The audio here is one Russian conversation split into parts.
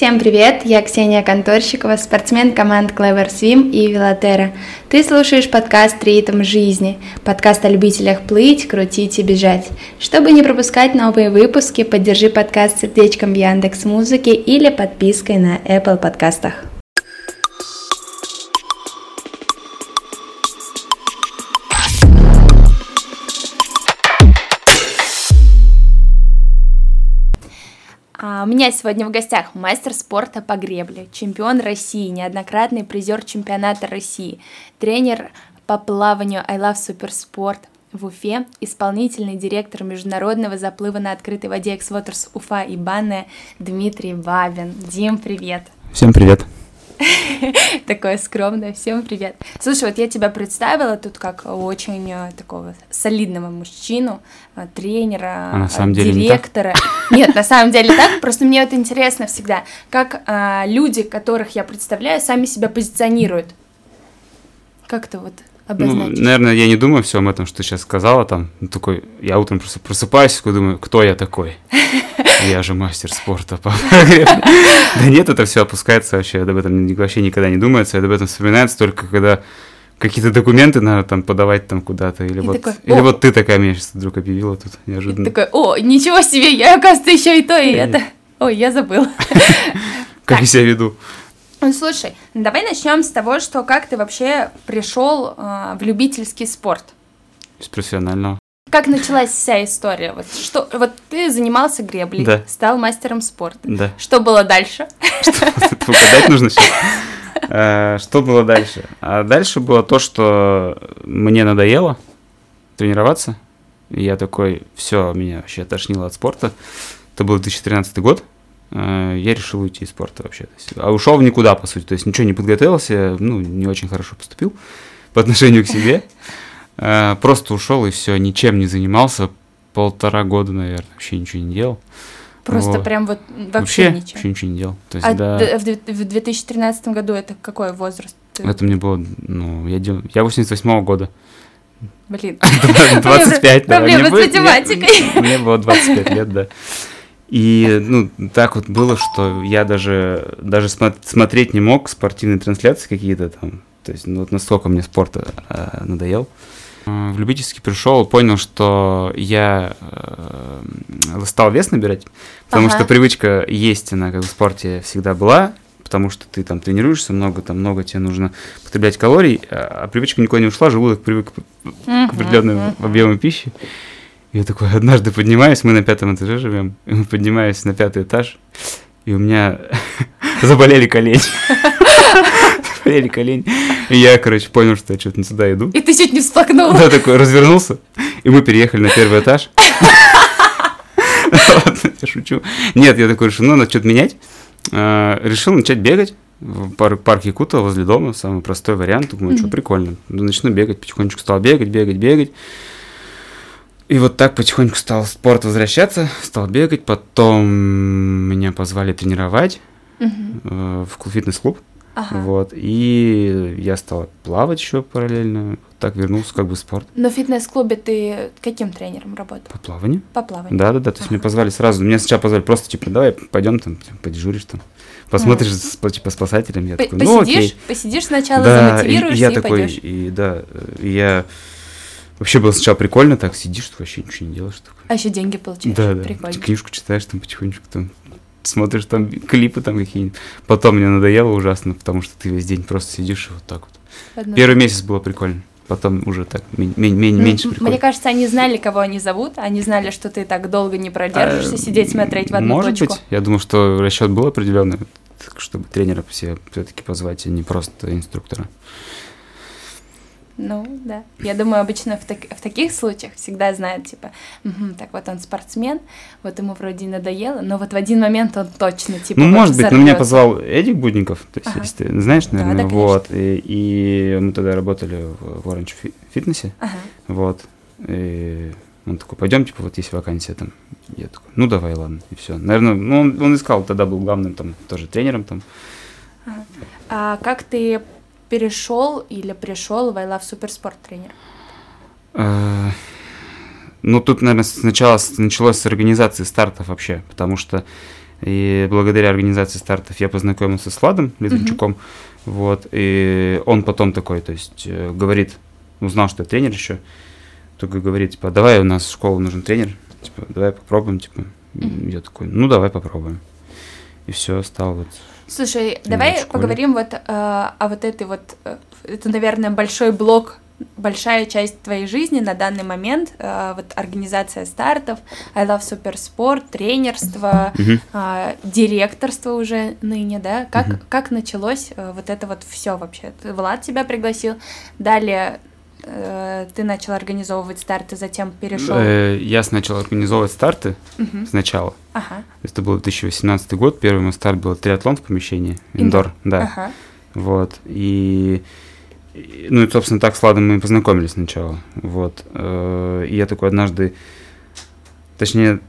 Всем привет, я Ксения Конторщикова, спортсмен команд Clever Swim и Велотера. Ты слушаешь подкаст «Ритм жизни», подкаст о любителях плыть, крутить и бежать. Чтобы не пропускать новые выпуски, поддержи подкаст сердечком в Яндекс Музыке или подпиской на Apple подкастах. Меня сегодня в гостях мастер спорта по гребле, чемпион России, неоднократный призер чемпионата России, тренер по плаванию I Love Суперспорт в Уфе, исполнительный директор международного заплыва на открытой воде X-Waters Уфа и Банная Дмитрий Бабин. Дим, привет! Всем привет! Такое скромное. Всем привет. Слушай, вот я тебя представила тут как очень э, такого солидного мужчину, э, тренера, а на самом деле директора. Не Нет, на самом деле так. Просто мне вот интересно всегда, как а, люди, которых я представляю, сами себя позиционируют. Как-то вот обозначить? Ну, наверное, я не думаю всем этом, что ты сейчас сказала там. Ну, такой, я утром просто просыпаюсь, такой думаю, кто я такой? Я же мастер спорта. Да нет, это все опускается вообще, об этом вообще никогда не думается, об этом вспоминается только когда какие-то документы надо там подавать там куда-то, или вот, или вот ты такая меня сейчас вдруг объявила тут неожиданно. Такой, о, ничего себе, я, оказывается, еще и то, и это. Ой, я забыл. Как я себя веду. Ну, слушай, давай начнем с того, что как ты вообще пришел э, в любительский спорт? Из профессионального. Как началась вся история? Вот, что, вот ты занимался греблей, да. стал мастером спорта. Да. Что было дальше? Что угадать нужно сейчас? Э, что было дальше? А дальше было то, что мне надоело тренироваться. И я такой, все, меня вообще тошнило от спорта. Это был 2013 год. Э, я решил уйти из спорта вообще. А ушел в никуда, по сути. То есть ничего не подготовился, ну, не очень хорошо поступил по отношению к себе. Э, просто ушел и все, ничем не занимался. Полтора года, наверное, вообще ничего не делал. Просто вот. прям вот вообще, вообще ничего. Вообще ничего не делал. То есть, а да... в 2013 году это какой возраст? Это мне было, ну, я, дел... я 88 года. Блин. 25, да. Проблемы с математикой. Мне было 25 лет, да. И, ну, так вот было, что я даже, даже смотреть не мог спортивные трансляции какие-то там. То есть, ну, вот настолько мне спорт э, надоел. В любительский пришел, понял, что я э, стал вес набирать, потому ага. что привычка есть, она как в спорте всегда была, потому что ты там тренируешься много, там много тебе нужно потреблять калорий, а, а привычка никуда не ушла, желудок привык к определенным объемам пищи. Я такой однажды поднимаюсь, мы на пятом этаже живем, и мы поднимаемся на пятый этаж, и у меня заболели колени. Заболели колени. И я, короче, понял, что я что-то не сюда иду. И ты чуть не всплакнул. Да, такой развернулся, и мы переехали на первый этаж. Я шучу. Нет, я такой решил, ну, надо что-то менять. А, решил начать бегать в парк Якута возле дома, самый простой вариант. Думаю, что прикольно. Начну бегать, потихонечку стал бегать, бегать, бегать. И вот так потихоньку стал спорт возвращаться, стал бегать, потом меня позвали тренировать угу. в фитнес-клуб. Ага. Вот, и я стал плавать еще параллельно, так вернулся как бы в спорт. Но в фитнес-клубе ты каким тренером работал? По плаванию. По плаванию. Да, да, да, то есть ага. меня позвали сразу, меня сначала позвали просто, типа, давай пойдем там, типа, подежуришь там, посмотришь, а. типа, спасателем, я П- такой, ну посидишь, окей. Посидишь сначала, да, замотивируешься и, и я такой, пойдешь. и да, и я Вообще было сначала прикольно, так сидишь, ты вообще ничего не делаешь. Такой. А еще деньги получаешь. Да, да. Прикольно. Книжку читаешь там потихонечку, там смотришь там клипы там какие-нибудь. Потом мне надоело ужасно, потому что ты весь день просто сидишь и вот так вот. Одно. Первый месяц было прикольно. Потом уже так меньше прикольно. Мне кажется, они знали, кого они зовут, они знали, что ты так долго не продержишься, а, сидеть, смотреть в одну может точку. Может быть. Я думаю, что расчет был определенный, чтобы тренера все все-таки позвать, а не просто инструктора. Ну, да. Я думаю, обычно в, так, в таких случаях всегда знают, типа, угу, так вот он спортсмен, вот ему вроде надоело, но вот в один момент он точно, типа, Ну, вот может быть, но меня позвал Эдик Будников, то есть, ага. если ты знаешь, наверное, да, да, вот, и, и мы тогда работали в Orange фитнесе, ага. вот, и он такой, пойдем, типа, вот есть вакансия там. Я такой, ну давай, ладно, и все. Наверное, ну он, он искал, тогда был главным там тоже тренером там. Ага. А как ты перешел или пришел в I Love Суперспорт тренер? Э, ну, тут, наверное, сначала началось с организации стартов вообще, потому что И благодаря организации стартов я познакомился с Владом Лизанчуком. Mm-hmm. Вот, и он потом такой, то есть, э, говорит, узнал, что я тренер еще, только говорит, типа, давай у нас в школу нужен тренер, типа, давай попробуем, типа. Mm-hmm. Я такой, ну давай попробуем. И все, стал вот. Слушай, давай поговорим вот э, о вот этой вот, э, это, наверное, большой блок большая часть твоей жизни на данный момент, э, вот организация стартов, I Love Суперспорт, тренерство, э, директорство уже ныне, да? Как, как началось э, вот это вот все вообще? Влад тебя пригласил, далее ты начал организовывать старты, затем перешел. Э, я начал организовывать старты сначала. Ага. Это был 2018 год, первый мой старт был триатлон в помещении, индор, да. Ага. Вот, и ну и, собственно, так с Ладом мы познакомились сначала. Вот. Э, и я такой однажды, точнее,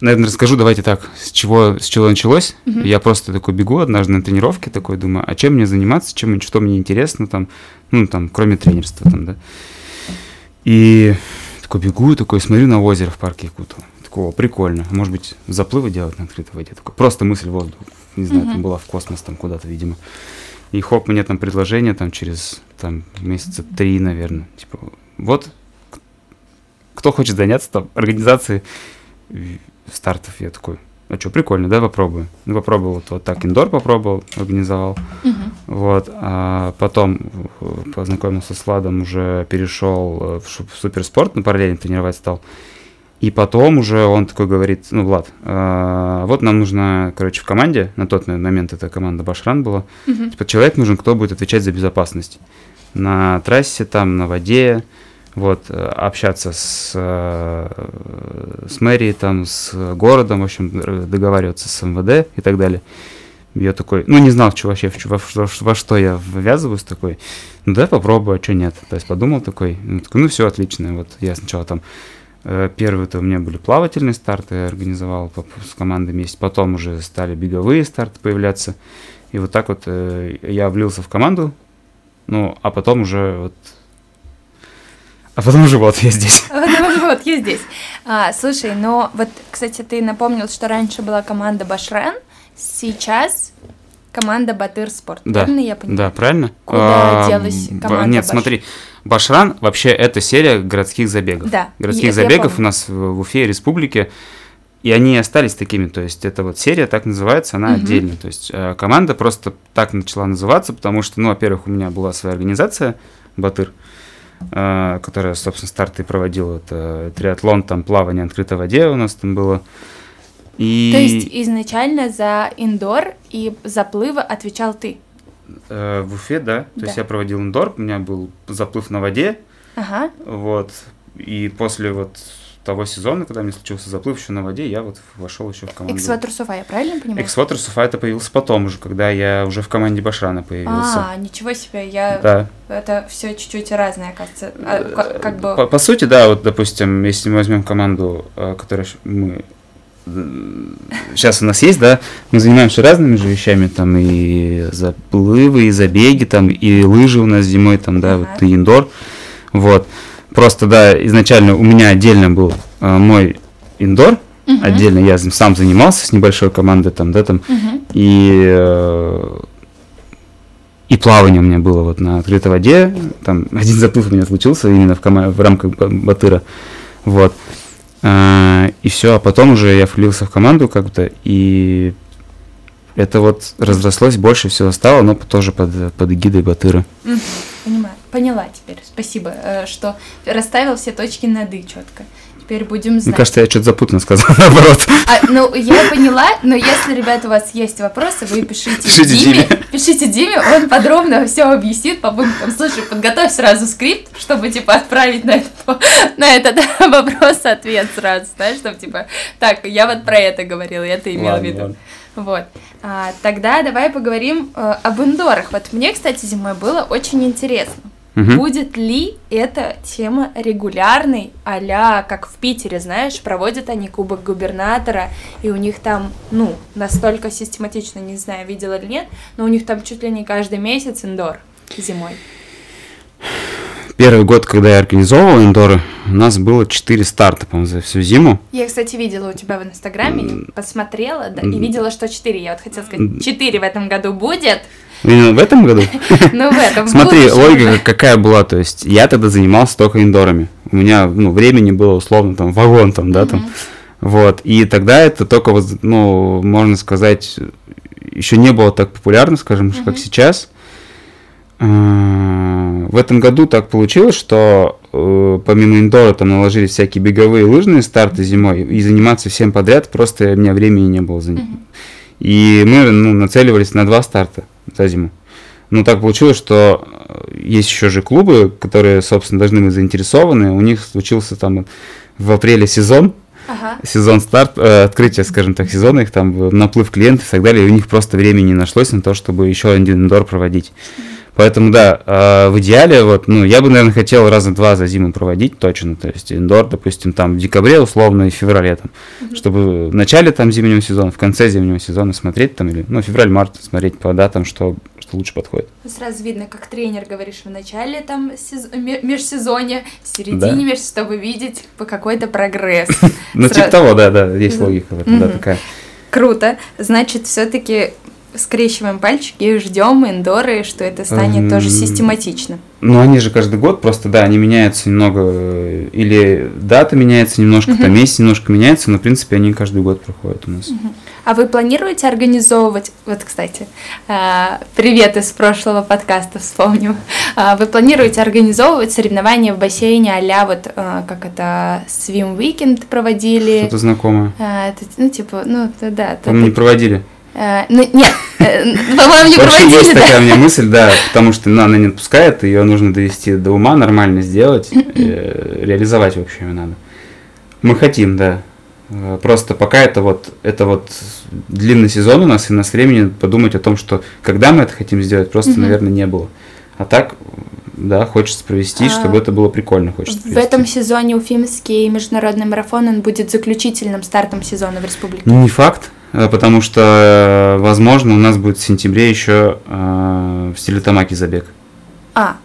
наверное, расскажу, давайте так, с чего, с чего началось. Mm-hmm. Я просто такой бегу однажды на тренировке, такой думаю, а чем мне заниматься, чем, что мне интересно там, ну, там, кроме тренерства там, да. И такой бегу, такой смотрю на озеро в парке Якутова. Такого прикольно. Может быть, заплывы делать на открытой воде. Такой, просто мысль воздух. Не знаю, mm-hmm. там была в космос там куда-то, видимо. И хоп, мне там предложение там через там месяца три, наверное. Типа, вот кто хочет заняться там организацией стартов, я такой, а что, прикольно, да, попробую. Ну, попробовал вот, вот так, индор попробовал, организовал. Uh-huh. Вот, а потом познакомился с Ладом, уже перешел э, в суперспорт, на параллельно тренировать стал. И потом уже он такой говорит, ну, Влад, э, вот нам нужно, короче, в команде, на тот момент эта команда Башран была, uh-huh. типа, человек нужен, кто будет отвечать за безопасность на трассе, там, на воде, вот, э, общаться с, э, с мэрией, там, с городом, в общем, договариваться с МВД и так далее. Я такой, ну, не знал, что вообще, во, во, во что я ввязываюсь, такой, ну, давай попробую, а что нет. То есть подумал такой, ну, такой, ну, все отлично, вот я сначала там Э, первые-то у меня были плавательные старты, я организовал с командой вместе. Потом уже стали беговые старты появляться. И вот так вот я влился в команду. Ну, а потом уже вот... А потом уже вот я здесь. А потом уже вот я здесь. А, слушай, но вот, кстати, ты напомнил, что раньше была команда Башрен, сейчас команда Батыр Спорт. Да, правильно я понимаю? Да, правильно. Куда а, делась команда Нет, Баш... смотри, Башран вообще это серия городских забегов. Да. Городских забегов у нас в, Уфе, республике. И они остались такими, то есть это вот серия так называется, она угу. отдельно. То есть э, команда просто так начала называться, потому что, ну, во-первых, у меня была своя организация Батыр, э, которая, собственно, старты проводила. Это триатлон, там плавание открытой воде у нас там было. И... То есть изначально за индор и заплывы отвечал ты? Э, в Уфе, да. То да. есть я проводил индор, у меня был заплыв на воде. Ага. Вот. И после вот того сезона, когда мне случился заплыв еще на воде, я вот вошел еще в команду. Эксватер Суфа, я правильно понимаю? Эксватер Суфа это появился потом уже, когда я уже в команде Башрана появился. А, ничего себе, я... Да. Это все чуть-чуть разное, кажется. А, как, как бы... по, по сути, да, вот, допустим, если мы возьмем команду, э, которую мы сейчас у нас есть, да, мы занимаемся разными же вещами, там и заплывы, и забеги, там и лыжи у нас зимой, там, да, вот и индор, вот. Просто, да, изначально у меня отдельно был э, мой индор, uh-huh. отдельно я сам занимался с небольшой командой, там, да, там, uh-huh. и э, и плавание у меня было вот на открытой воде, там один заплыв у меня случился именно в, кома- в рамках Батыра, вот. А, и все, а потом уже я влился в команду как-то, и это вот разрослось, больше всего стало, но тоже под, под эгидой Батыра. Понимаю, поняла теперь, спасибо, э, что расставил все точки над «и» четко теперь будем знать. Мне кажется, я что-то запутанно сказал, наоборот. А, ну, я поняла, но если, ребята, у вас есть вопросы, вы пишите, пишите Диме, Диме. Пишите Диме, он подробно все объяснит по пунктам. Слушай, подготовь сразу скрипт, чтобы, типа, отправить на этот, на этот вопрос ответ сразу, знаешь, чтобы, типа, так, я вот про это говорила, я это имела в виду. Ладно. Вот. А, тогда давай поговорим э, об индорах. Вот мне, кстати, зимой было очень интересно. Угу. Будет ли эта тема регулярной, а как в Питере, знаешь, проводят они Кубок Губернатора, и у них там, ну, настолько систематично, не знаю, видела или нет, но у них там чуть ли не каждый месяц индор зимой. Первый год, когда я организовывал индоры, у нас было 4 старта, по-моему, за всю зиму. Я, кстати, видела у тебя в Инстаграме, посмотрела, да, и видела, что 4. Я вот хотела сказать, 4 в этом году будет. Именно в этом году? Ну, в этом. Смотри, логика какая была, то есть я тогда занимался только индорами. У меня, ну, времени было условно там вагон там, да, там. Вот, и тогда это только, ну, можно сказать, еще не было так популярно, скажем, как сейчас. Э, в этом году так получилось, что э, помимо индора там наложились всякие беговые лыжные старты зимой, и заниматься всем подряд просто у меня времени не было за ним. И мы ну, нацеливались на два старта за зиму. Но так получилось, что э, есть еще же клубы, которые, собственно, должны быть заинтересованы. У них случился там в апреле сезон, ага. сезон старт, э, открытие, скажем так, сезона, их там наплыв клиентов и так далее, и у них просто времени не нашлось на то, чтобы еще один индор проводить. Поэтому, да, э, в идеале, вот, ну, я бы, наверное, хотел раза два за зиму проводить точно, то есть индор, допустим, там в декабре условно и феврале там, mm-hmm. чтобы в начале там зимнего сезона, в конце зимнего сезона смотреть там, или, ну, февраль-март смотреть по датам, что, что лучше подходит. Сразу видно, как тренер, говоришь, в начале там сез... межсезонья, в середине да. меж, чтобы видеть по какой-то прогресс. Ну, типа того, да, да, есть логика в этом, да, такая. Круто. Значит, все-таки скрещиваем пальчики и ждем индоры, что это станет тоже систематично. Ну, они же каждый год просто, да, они меняются немного, э, или дата меняется немножко, uh-huh. там месяц немножко меняется, но, в принципе, они каждый год проходят у нас. А вы планируете организовывать, вот, кстати, а, привет из прошлого подкаста вспомню, а, вы планируете организовывать соревнования в бассейне а вот, а, как это, Swim Weekend проводили? Что-то знакомое. ну, типа, ну, да. Там не проводили. Э, ну, нет, э, по-моему, не проводили. есть такая у меня мысль, да, потому что ну, она не отпускает, ее нужно довести до ума, нормально сделать, э, реализовать, в общем, надо. Мы хотим, да. Просто пока это вот, это вот длинный сезон у нас, и у нас времени подумать о том, что когда мы это хотим сделать, просто, наверное, не было. А так, да, хочется провести, а, чтобы это было прикольно. Хочется в провести. этом сезоне Уфимский международный марафон он будет заключительным стартом сезона в республике. Ну, не факт. Э, потому что, э, возможно, у нас будет в сентябре еще э, в стиле Тамаки забег. А,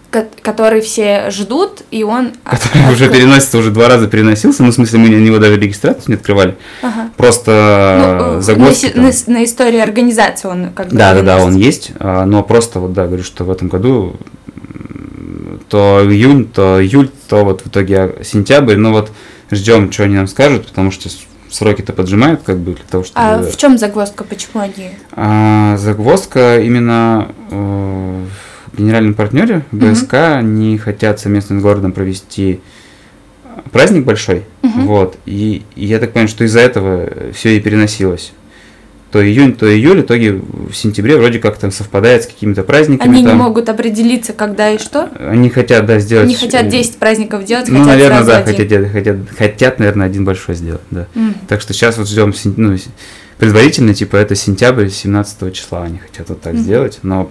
который все ждут, и он... Который открыл. уже переносится, уже два раза переносился, ну, в смысле, мы на него даже регистрацию не открывали. Ага. Просто ну, загвоздки. На, на, на истории организации он как бы Да, да, да, он есть, а, но просто вот, да, говорю, что в этом году то июнь, то июль, то вот в итоге сентябрь, ну вот ждем, что они нам скажут, потому что сроки-то поджимают, как бы, для того, чтобы... А в чем загвоздка, почему они? А, загвоздка именно э, в генеральном партнере БСК угу. не хотят совместно с городом провести праздник большой, угу. вот, и, и я так понимаю, что из-за этого все и переносилось то июнь, то июль, в итоге в сентябре вроде как там совпадает с какими-то праздниками. Они там. не могут определиться, когда и что? Они хотят, да, сделать... Они хотят 10 праздников делать, ну, наверное, да, один. хотят, хотят, хотят, наверное, один большой сделать, да. Mm. Так что сейчас вот ждем, ну, предварительно, типа, это сентябрь, 17 числа они хотят вот так mm. сделать, но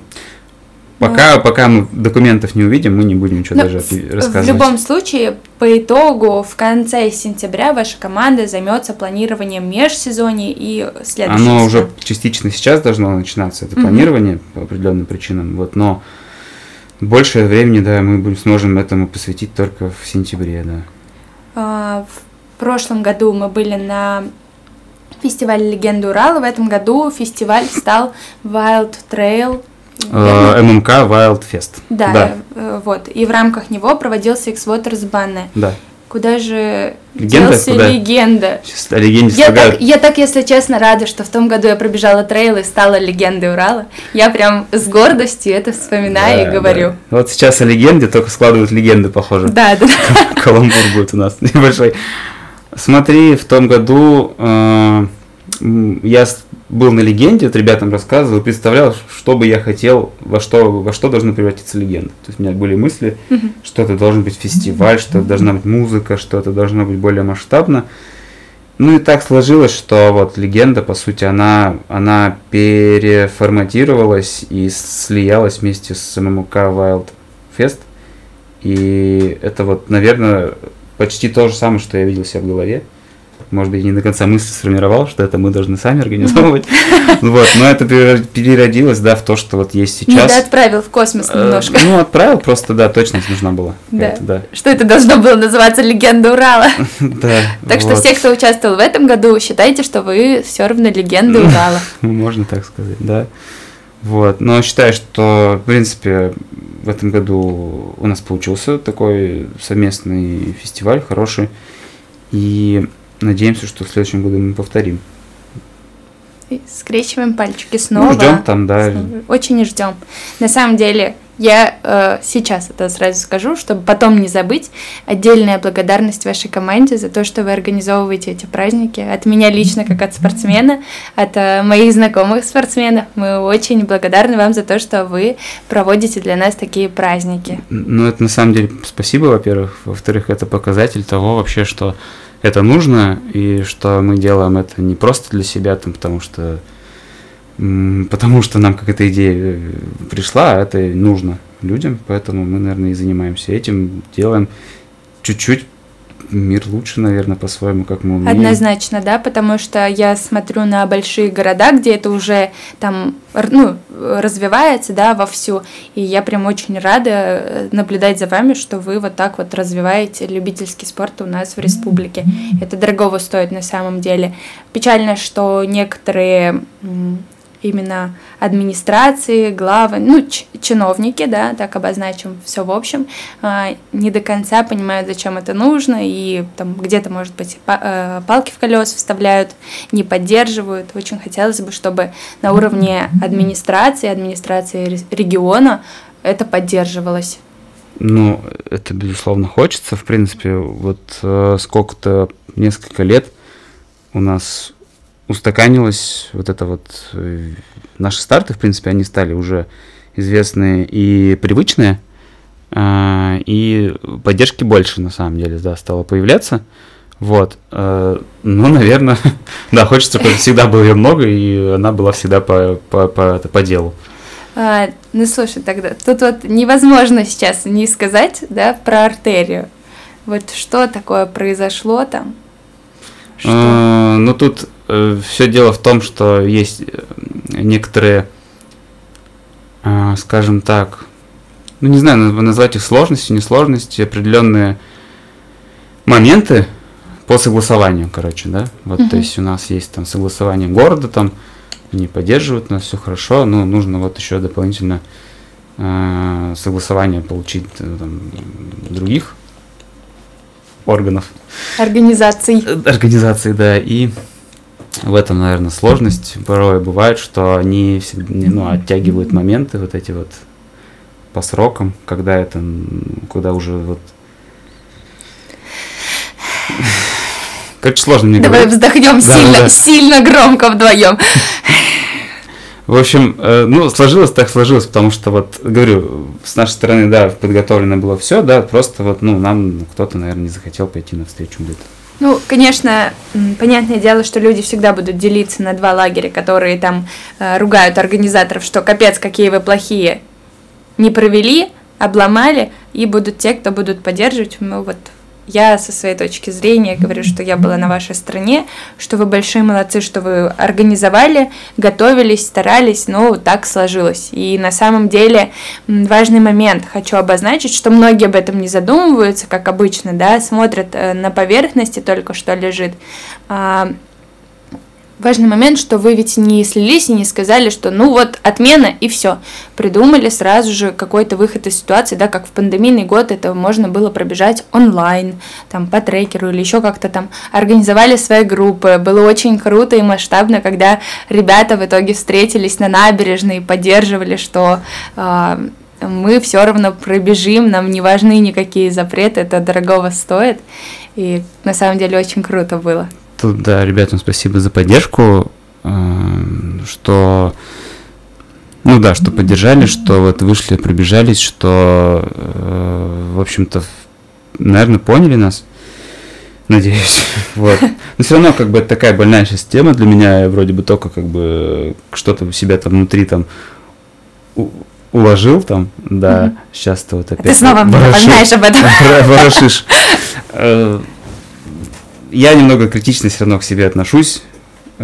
Пока, ну, пока мы документов не увидим, мы не будем ничего даже рассказывать. В любом случае, по итогу, в конце сентября ваша команда займется планированием межсезонья и следующего. Оно сезона. уже частично сейчас должно начинаться, это угу. планирование по определенным причинам, вот, но больше времени, да, мы будем, сможем этому посвятить только в сентябре, да. А, в прошлом году мы были на фестивале «Легенды Урала», в этом году фестиваль стал Wild Trail Э, ММК Wild Fest. Да, да, э, вот. И в рамках него проводился X-Waters Банне. Да. Куда же легенда, делся куда? легенда? Сейчас о легенде я так, я так, если честно, рада, что в том году я пробежала трейл и стала легендой Урала. Я прям с гордостью это вспоминаю да, и говорю. Да. Вот сейчас о легенде только складывают легенды, похоже. Да, да. Каламбур будет у нас небольшой. Смотри, в том году э, я был на легенде, вот ребятам рассказывал, представлял, что бы я хотел, во что, во что должна превратиться легенда. То есть у меня были мысли, mm-hmm. что это должен быть фестиваль, что это должна быть музыка, что это должно быть более масштабно. Ну и так сложилось, что вот легенда, по сути, она, она переформатировалась и слиялась вместе с ММК Wild Fest. И это вот, наверное, почти то же самое, что я видел себя в голове. Может быть, не до конца мысль сформировал, что это мы должны сами организовывать. Вот, но это переродилось, да, в то, что вот есть сейчас. Да, отправил в космос э, немножко. Ну, отправил, просто, да, точность нужна была. Да. Что это должно было называться «Легенда Урала». Да. Так что все, кто участвовал в этом году, считайте, что вы все равно легенда Урала. Можно так сказать, да. Вот, но считаю, что, в принципе, в этом году у нас получился такой совместный фестиваль, хороший. И надеемся, что в следующем году мы повторим. И скрещиваем пальчики снова. Ну, ждем там, да. Снова. Очень ждем. На самом деле, я э, сейчас это сразу скажу, чтобы потом не забыть. Отдельная благодарность вашей команде за то, что вы организовываете эти праздники. От меня лично, как от спортсмена, от э, моих знакомых спортсменов. Мы очень благодарны вам за то, что вы проводите для нас такие праздники. Ну, это на самом деле спасибо, во-первых. Во-вторых, это показатель того вообще, что это нужно, и что мы делаем это не просто для себя, там, потому что потому что нам какая-то идея э, пришла, а это нужно людям, поэтому мы, наверное, и занимаемся этим, делаем чуть-чуть мир лучше, наверное, по-своему, как мы умеем. Однозначно, да, потому что я смотрю на большие города, где это уже там, ну, развивается, да, вовсю, и я прям очень рада э, наблюдать за вами, что вы вот так вот развиваете любительский спорт у нас в республике. Это дорогого стоит на самом деле. Печально, что некоторые именно администрации, главы, ну, чиновники, да, так обозначим все в общем, а, не до конца понимают, зачем это нужно, и там где-то, может быть, э, палки в колес вставляют, не поддерживают. Очень хотелось бы, чтобы на уровне администрации, администрации региона это поддерживалось. Ну, это, безусловно, хочется. В принципе, вот э, сколько-то, несколько лет у нас устаканилось вот это вот... Э, наши старты, в принципе, они стали уже известные и привычные, э, и поддержки больше, на самом деле, да, стало появляться. Вот. Э, ну, наверное, да, хочется, чтобы всегда было ее много, и она была всегда по, по, по, по делу. А, ну, слушай, тогда тут вот невозможно сейчас не сказать, да, про артерию. Вот что такое произошло там? Что? А, ну, тут все дело в том, что есть э, некоторые, э, скажем так, ну не знаю, назвать их сложностью, не сложности, определенные моменты по согласованию, короче, да. Вот, uh-huh. то есть у нас есть там согласование города, там не поддерживают нас, все хорошо, но нужно вот еще дополнительно э, согласование получить там, других органов. Организаций. Организаций, да, и в этом, наверное, сложность. Порой бывает, что они ну, оттягивают моменты вот эти вот по срокам, когда это, когда уже вот Короче, сложно мне Давай говорить. вздохнем сильно, да. сильно громко вдвоем. В общем, э, ну, сложилось так сложилось, потому что вот, говорю, с нашей стороны, да, подготовлено было все, да, просто вот, ну, нам кто-то, наверное, не захотел пойти навстречу где-то. Ну, конечно, понятное дело, что люди всегда будут делиться на два лагеря, которые там э, ругают организаторов, что капец, какие вы плохие, не провели, обломали, и будут те, кто будут поддерживать. Ну, вот я со своей точки зрения говорю, что я была на вашей стороне, что вы большие молодцы, что вы организовали, готовились, старались, но так сложилось. И на самом деле важный момент хочу обозначить, что многие об этом не задумываются, как обычно, да, смотрят э, на поверхности только что лежит. Важный момент, что вы ведь не слились и не сказали, что ну вот отмена и все. Придумали сразу же какой-то выход из ситуации, да, как в пандемийный год это можно было пробежать онлайн, там по трекеру или еще как-то там организовали свои группы. Было очень круто и масштабно, когда ребята в итоге встретились на набережной и поддерживали, что э, мы все равно пробежим, нам не важны никакие запреты, это дорогого стоит. И на самом деле очень круто было. Тут, да, ребятам спасибо за поддержку, э, что, ну да, что поддержали, что вот вышли, пробежались, что, э, в общем-то, наверное, поняли нас, надеюсь, вот. Но все равно, как бы, это такая больная сейчас тема для меня, я вроде бы только, как бы, что-то у себя там внутри там уложил там, да, mm-hmm. сейчас ты вот опять... Ты снова напоминаешь об этом. Ворошишь. Я немного критично все равно к себе отношусь,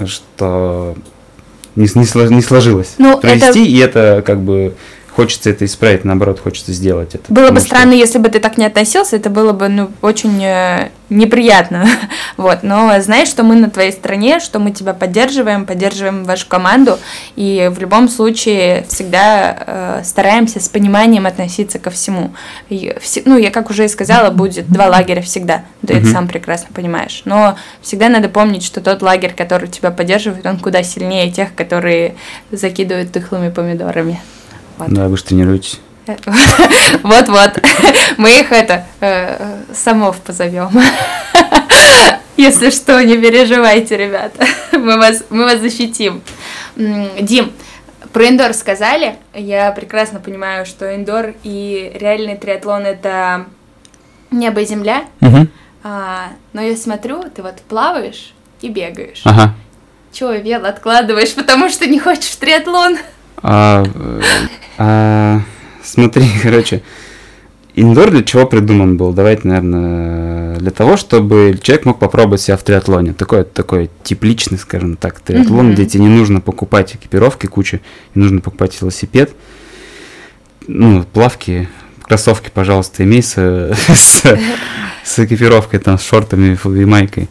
что не, не, не сложилось ну, провести, это... и это как бы хочется это исправить, наоборот, хочется сделать это. Было бы странно, что... если бы ты так не относился, это было бы ну, очень э, неприятно. вот. Но знаешь, что мы на твоей стороне, что мы тебя поддерживаем, поддерживаем вашу команду, и в любом случае всегда э, стараемся с пониманием относиться ко всему. И, вс- ну, я как уже и сказала, будет два лагеря всегда, ты это сам прекрасно понимаешь. Но всегда надо помнить, что тот лагерь, который тебя поддерживает, он куда сильнее тех, которые закидывают тыхлыми помидорами. Вот. Да, вы же тренируетесь. Вот-вот. Мы их это э, самов позовем. Если что, не переживайте, ребята. Мы вас, мы вас защитим. Дим, про индор сказали. Я прекрасно понимаю, что индор и реальный триатлон это небо и земля. Угу. А, но я смотрю, ты вот плаваешь и бегаешь. Ага. Чего вел откладываешь, потому что не хочешь в триатлон? А, а, смотри, короче, индор для чего придуман был? Давайте, наверное, для того, чтобы человек мог попробовать себя в триатлоне. Такой, такой тепличный, скажем так, триатлон, mm-hmm. где тебе не нужно покупать экипировки кучу, не нужно покупать велосипед, ну, плавки, кроссовки, пожалуйста, имей с, с, с экипировкой, там, с шортами и майкой.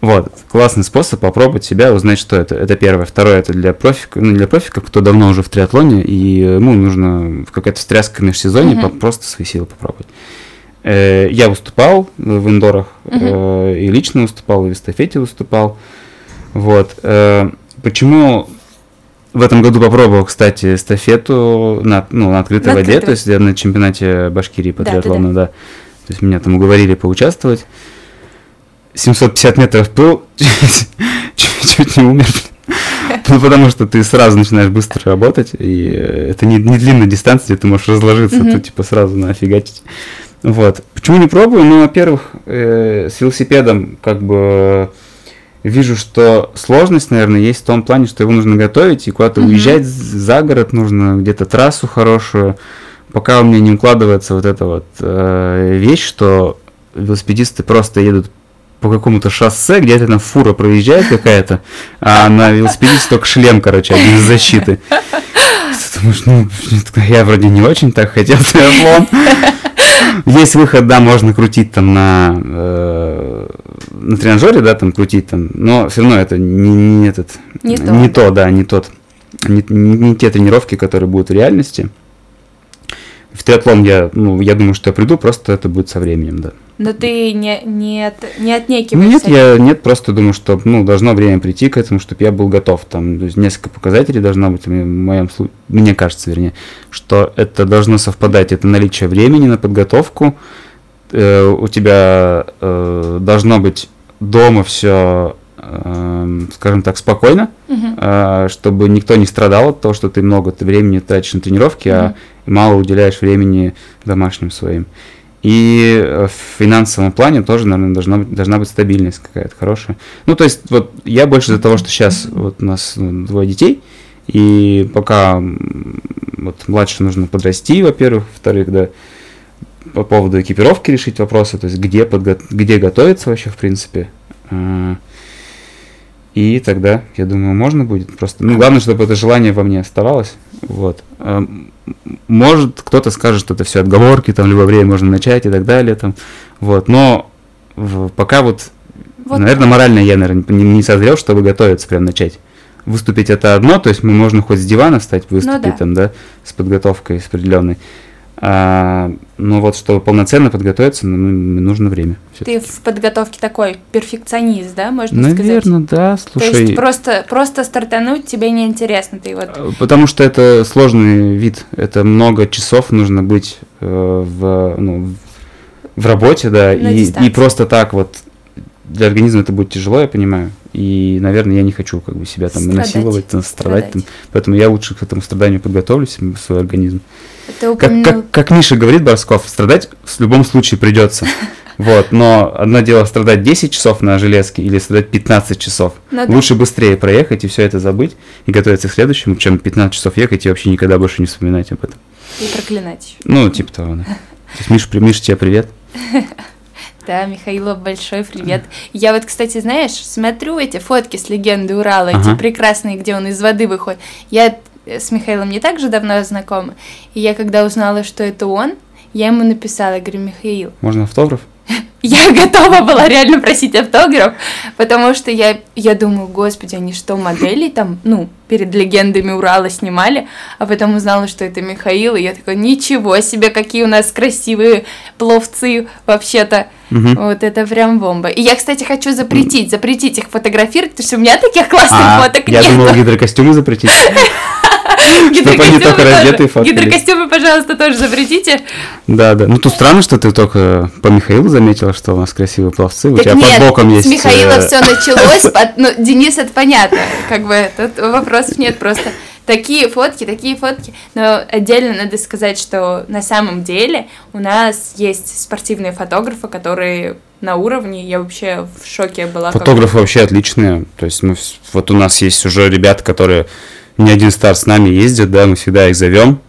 Вот, классный способ попробовать себя, узнать, что это. Это первое. Второе, это для профика, ну, для профика, кто давно уже в триатлоне, и ему нужно в какая-то встряска межсезонье uh-huh. просто свои силы попробовать. Э, я выступал в индорах, uh-huh. э, и лично выступал, и в эстафете выступал. Вот. Э, почему в этом году попробовал, кстати, эстафету на, ну, на открытой на воде, открытой. то есть я на чемпионате Башкирии по да, триатлону, да, да. То есть меня там уговорили поучаствовать. 750 метров плыл, чуть не умер. Ну, потому что ты сразу начинаешь быстро работать, и это не, не длинная дистанция, где ты можешь разложиться, mm-hmm. ты типа сразу нафигачить. Вот. Почему не пробую? Ну, во-первых, э, с велосипедом как бы вижу, что сложность, наверное, есть в том плане, что его нужно готовить, и куда-то mm-hmm. уезжать за город нужно, где-то трассу хорошую. Пока у меня не укладывается вот эта вот э, вещь, что велосипедисты просто едут по какому-то шоссе, где-то там фура проезжает какая-то, а на велосипедисте только шлем, короче, один из защиты. Ты думаешь, ну, я вроде не очень так хотел триатлон. Есть выход, да, можно крутить там на, э, на тренажере, да, там крутить там, но все равно это не, не этот, не, не то. то, да, не тот, не, не те тренировки, которые будут в реальности. В триатлон я, ну, я думаю, что я приду, просто это будет со временем, да. Но ты не, не, от, не отнекиваешься? Нет, я нет, просто думаю, что ну, должно время прийти к этому, чтобы я был готов. Там то есть несколько показателей должно быть, в моем случае, мне кажется, вернее, что это должно совпадать. Это наличие времени на подготовку, э, у тебя э, должно быть дома все скажем так, спокойно, uh-huh. чтобы никто не страдал от того, что ты много времени тратишь на тренировки, uh-huh. а мало уделяешь времени домашним своим. И в финансовом плане тоже, наверное, должна быть, должна быть стабильность какая-то хорошая. Ну, то есть, вот я больше из-за того, что сейчас вот у нас ну, двое детей, и пока вот младше нужно подрасти, во-первых, во-вторых, да, по поводу экипировки решить вопросы, то есть где, подго- где готовиться вообще, в принципе, и тогда, я думаю, можно будет просто. Ну, главное, чтобы это желание во мне оставалось. Вот. Эм, может, кто-то скажет, что это все отговорки, там, любое время можно начать и так далее. Там. Вот. Но пока вот, вот, наверное, морально я, наверное, не, не созрел, чтобы готовиться прям начать. Выступить это одно, то есть мы можно хоть с дивана встать, выступить ну, да. там, да, с подготовкой с определенной. А, ну вот, чтобы полноценно подготовиться, ну, нужно время. Ты в подготовке такой перфекционист, да, можно Наверное, сказать? Наверное, да, слушай. То есть просто, просто стартануть тебе не интересно, ты вот... А, потому что это сложный вид, это много часов нужно быть э, в, ну, в работе, да, и, и просто так вот для организма это будет тяжело, я понимаю. И, наверное, я не хочу как бы себя там страдать. насиловать, страдать. страдать. Там, поэтому я лучше к этому страданию подготовлюсь, свой организм. Это упомянул... как, как, как Миша говорит, Борсков, страдать в любом случае придется. Вот, но одно дело страдать 10 часов на железке или страдать 15 часов. Ну, да. Лучше быстрее проехать и все это забыть и готовиться к следующему, чем 15 часов ехать и вообще никогда больше не вспоминать об этом. И проклинать. Ну, типа того, да. То есть, Миша, Миша, тебе привет. Да, Михаилу большой привет. Я вот, кстати, знаешь, смотрю эти фотки с легенды Урала, Ага. эти прекрасные, где он из воды выходит. Я с Михаилом не так же давно знакома, и я когда узнала, что это он, я ему написала, говорю, Михаил, Можно автограф? Я готова была реально просить автограф, потому что я, я думаю, господи, они что, модели там, ну, перед легендами Урала снимали, а потом узнала, что это Михаил, и я такая, ничего себе, какие у нас красивые пловцы вообще-то. Мгм. Вот это прям бомба. И я, кстати, хочу запретить, запретить их фотографировать, потому что у меня таких классных А, фоток я нет. думал, гидрокостюмы запретить. Гидрокостюмы, пожалуйста, тоже запретите. Да, да. Ну тут странно, что ты только по Михаилу заметила, что у нас красивые пловцы. У тебя под боком есть. с Михаила э, все началось. Ну, Денис, это понятно. Как бы тут вопросов нет, просто такие фотки, такие фотки. Но отдельно надо сказать, что на самом деле у нас есть спортивные фотографы, которые на уровне. Я вообще в шоке была. Фотографы вообще отличные. То есть мы, вот у нас есть уже ребята, которые не один старт с нами ездят, да, мы всегда их зовем.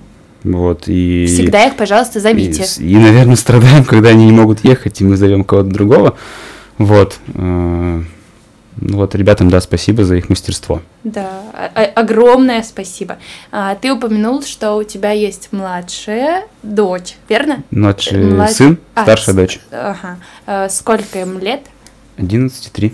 Вот, и... Всегда их, пожалуйста, зовите. И, и, наверное, страдаем, когда они не могут ехать, и мы зовем кого-то другого. Вот. э, ну Вот, ребятам, да, спасибо за их мастерство. Да, о- о- огромное спасибо. А, ты упомянул, что у тебя есть младшая дочь, верно? Младший Млад- сын, А, старшая с- дочь. Ага. А, сколько им лет? 11,3.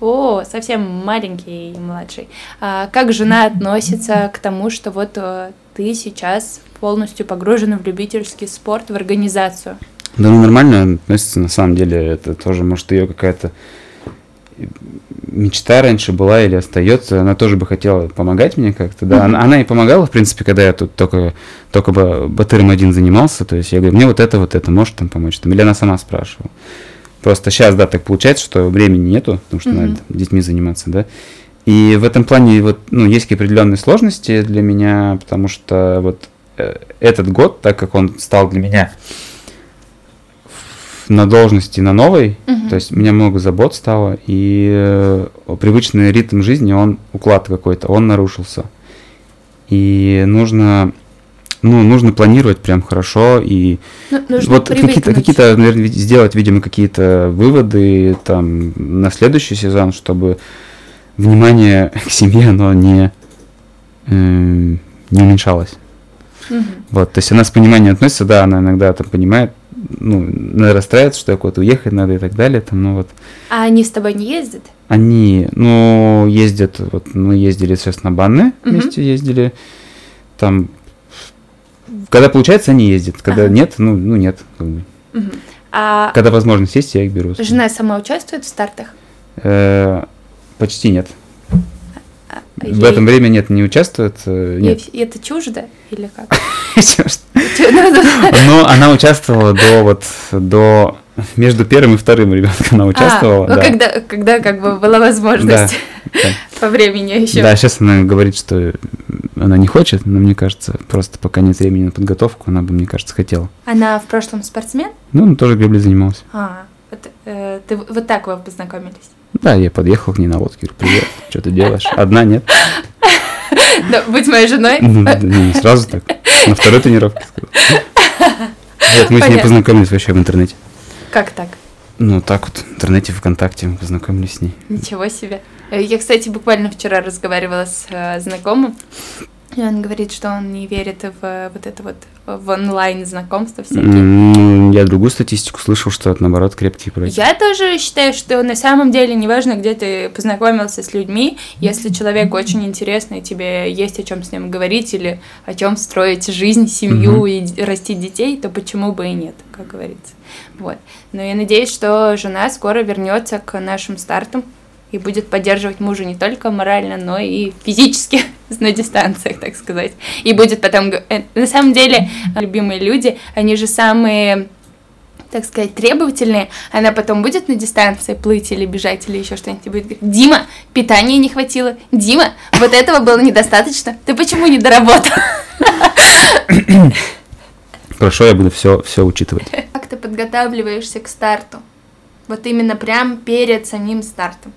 О, совсем маленький и младший. А как жена относится к тому, что вот э, ты сейчас полностью погружена в любительский спорт, в организацию? Да, ну нормально относится, на самом деле, это тоже, может, ее какая-то мечта раньше была или остается, она тоже бы хотела помогать мне как-то, да, она, она и помогала, в принципе, когда я тут только, только бы батыром один занимался, то есть я говорю, мне вот это, вот это, может там помочь, там, или она сама спрашивала. Просто сейчас, да, так получается, что времени нету, потому что Мгм. надо детьми заниматься, да. И в этом плане вот, ну, есть определенные сложности для меня, потому что вот э, этот год, так как он стал для меня на должности на новой, Мгм. то есть у меня много забот стало, и э, привычный ритм жизни, он, уклад какой-то, он нарушился. И нужно, ну, нужно планировать прям хорошо, и Ну, нужно вот какие-то, какие-то, наверное, сделать, видимо, какие-то выводы там на следующий сезон, чтобы внимание к семье, оно не, эм, не уменьшалось. Мгм. Вот, то есть она с пониманием относится, да, она иногда там понимает, ну, расстраивается, что куда-то уехать надо и так далее, там, ну вот. А они с тобой не ездят? Они, ну, ездят, вот мы ездили сейчас на Банны, Мгм. вместе ездили, там, когда получается, они ездят, когда Ага. нет, ну, ну нет, как бы. Мгм. А Когда возможность есть, я их беру. жена сама участвует в стартах? Э, почти нет. А В ей- этом время нет, не участвует. э, ей Нет. вс- это чуждо или как? Но Ну, да. она участвовала до вот до между первым и вторым ребенком она участвовала. А, ну, да. когда, когда как бы была возможность Да. по времени еще. Да, сейчас она говорит, что она не хочет, но мне кажется, просто пока нет времени на подготовку, она бы, мне кажется, хотела. Она в прошлом спортсмен? Ну, она тоже греблей занималась. А, вот, э, ты вот так вы познакомились? Да, я подъехал к ней на лодке, говорю, привет, что ты делаешь? Одна, нет? Да, будь моей женой. Ну, не сразу так. На второй тренировке сказал. Вот, мы с ней познакомились вообще в интернете. Как так? Ну, так вот, в интернете, ВКонтакте мы познакомились с ней. Ничего себе. Э, Я, кстати, буквально вчера разговаривала с э, знакомым, и он говорит, что он не верит в э, вот это вот в онлайн знакомства всякие. Я другую статистику слышал, что это, наоборот, крепкие против. Я тоже считаю, что на самом деле неважно, где ты познакомился с людьми, если человек очень интересный, тебе есть о чем с ним говорить или о чем строить жизнь, семью Мгм. и растить детей, то почему бы и нет, как говорится. Вот. Но я надеюсь, что жена скоро вернется к нашим стартам и будет поддерживать мужа не только морально, но и физически на дистанциях, так сказать. И будет потом... э, На самом деле, любимые люди, они же самые так сказать, требовательные, она потом будет на дистанции плыть или бежать или еще что-нибудь и будет говорить, Дима, питания не хватило, Дима, вот этого было недостаточно, ты почему не доработал? Хорошо, я буду все, все учитывать. Как ты подготавливаешься к старту? Вот именно прям перед самим стартом.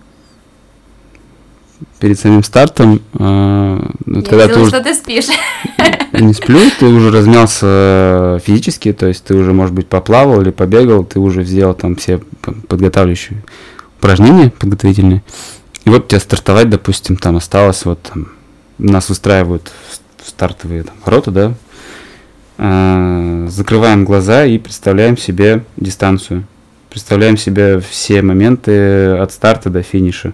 Перед самим стартом, э, вот Я когда ты видела, уже что ты спишь. не сплю, ты уже размялся физически, то есть ты уже, может быть, поплавал или побегал, ты уже сделал там все подготавливающие упражнения подготовительные. И вот тебе стартовать, допустим, там осталось вот там, нас в стартовые там, ворота, да, А, закрываем глаза и представляем себе дистанцию. Представляем себе все моменты от старта до финиша.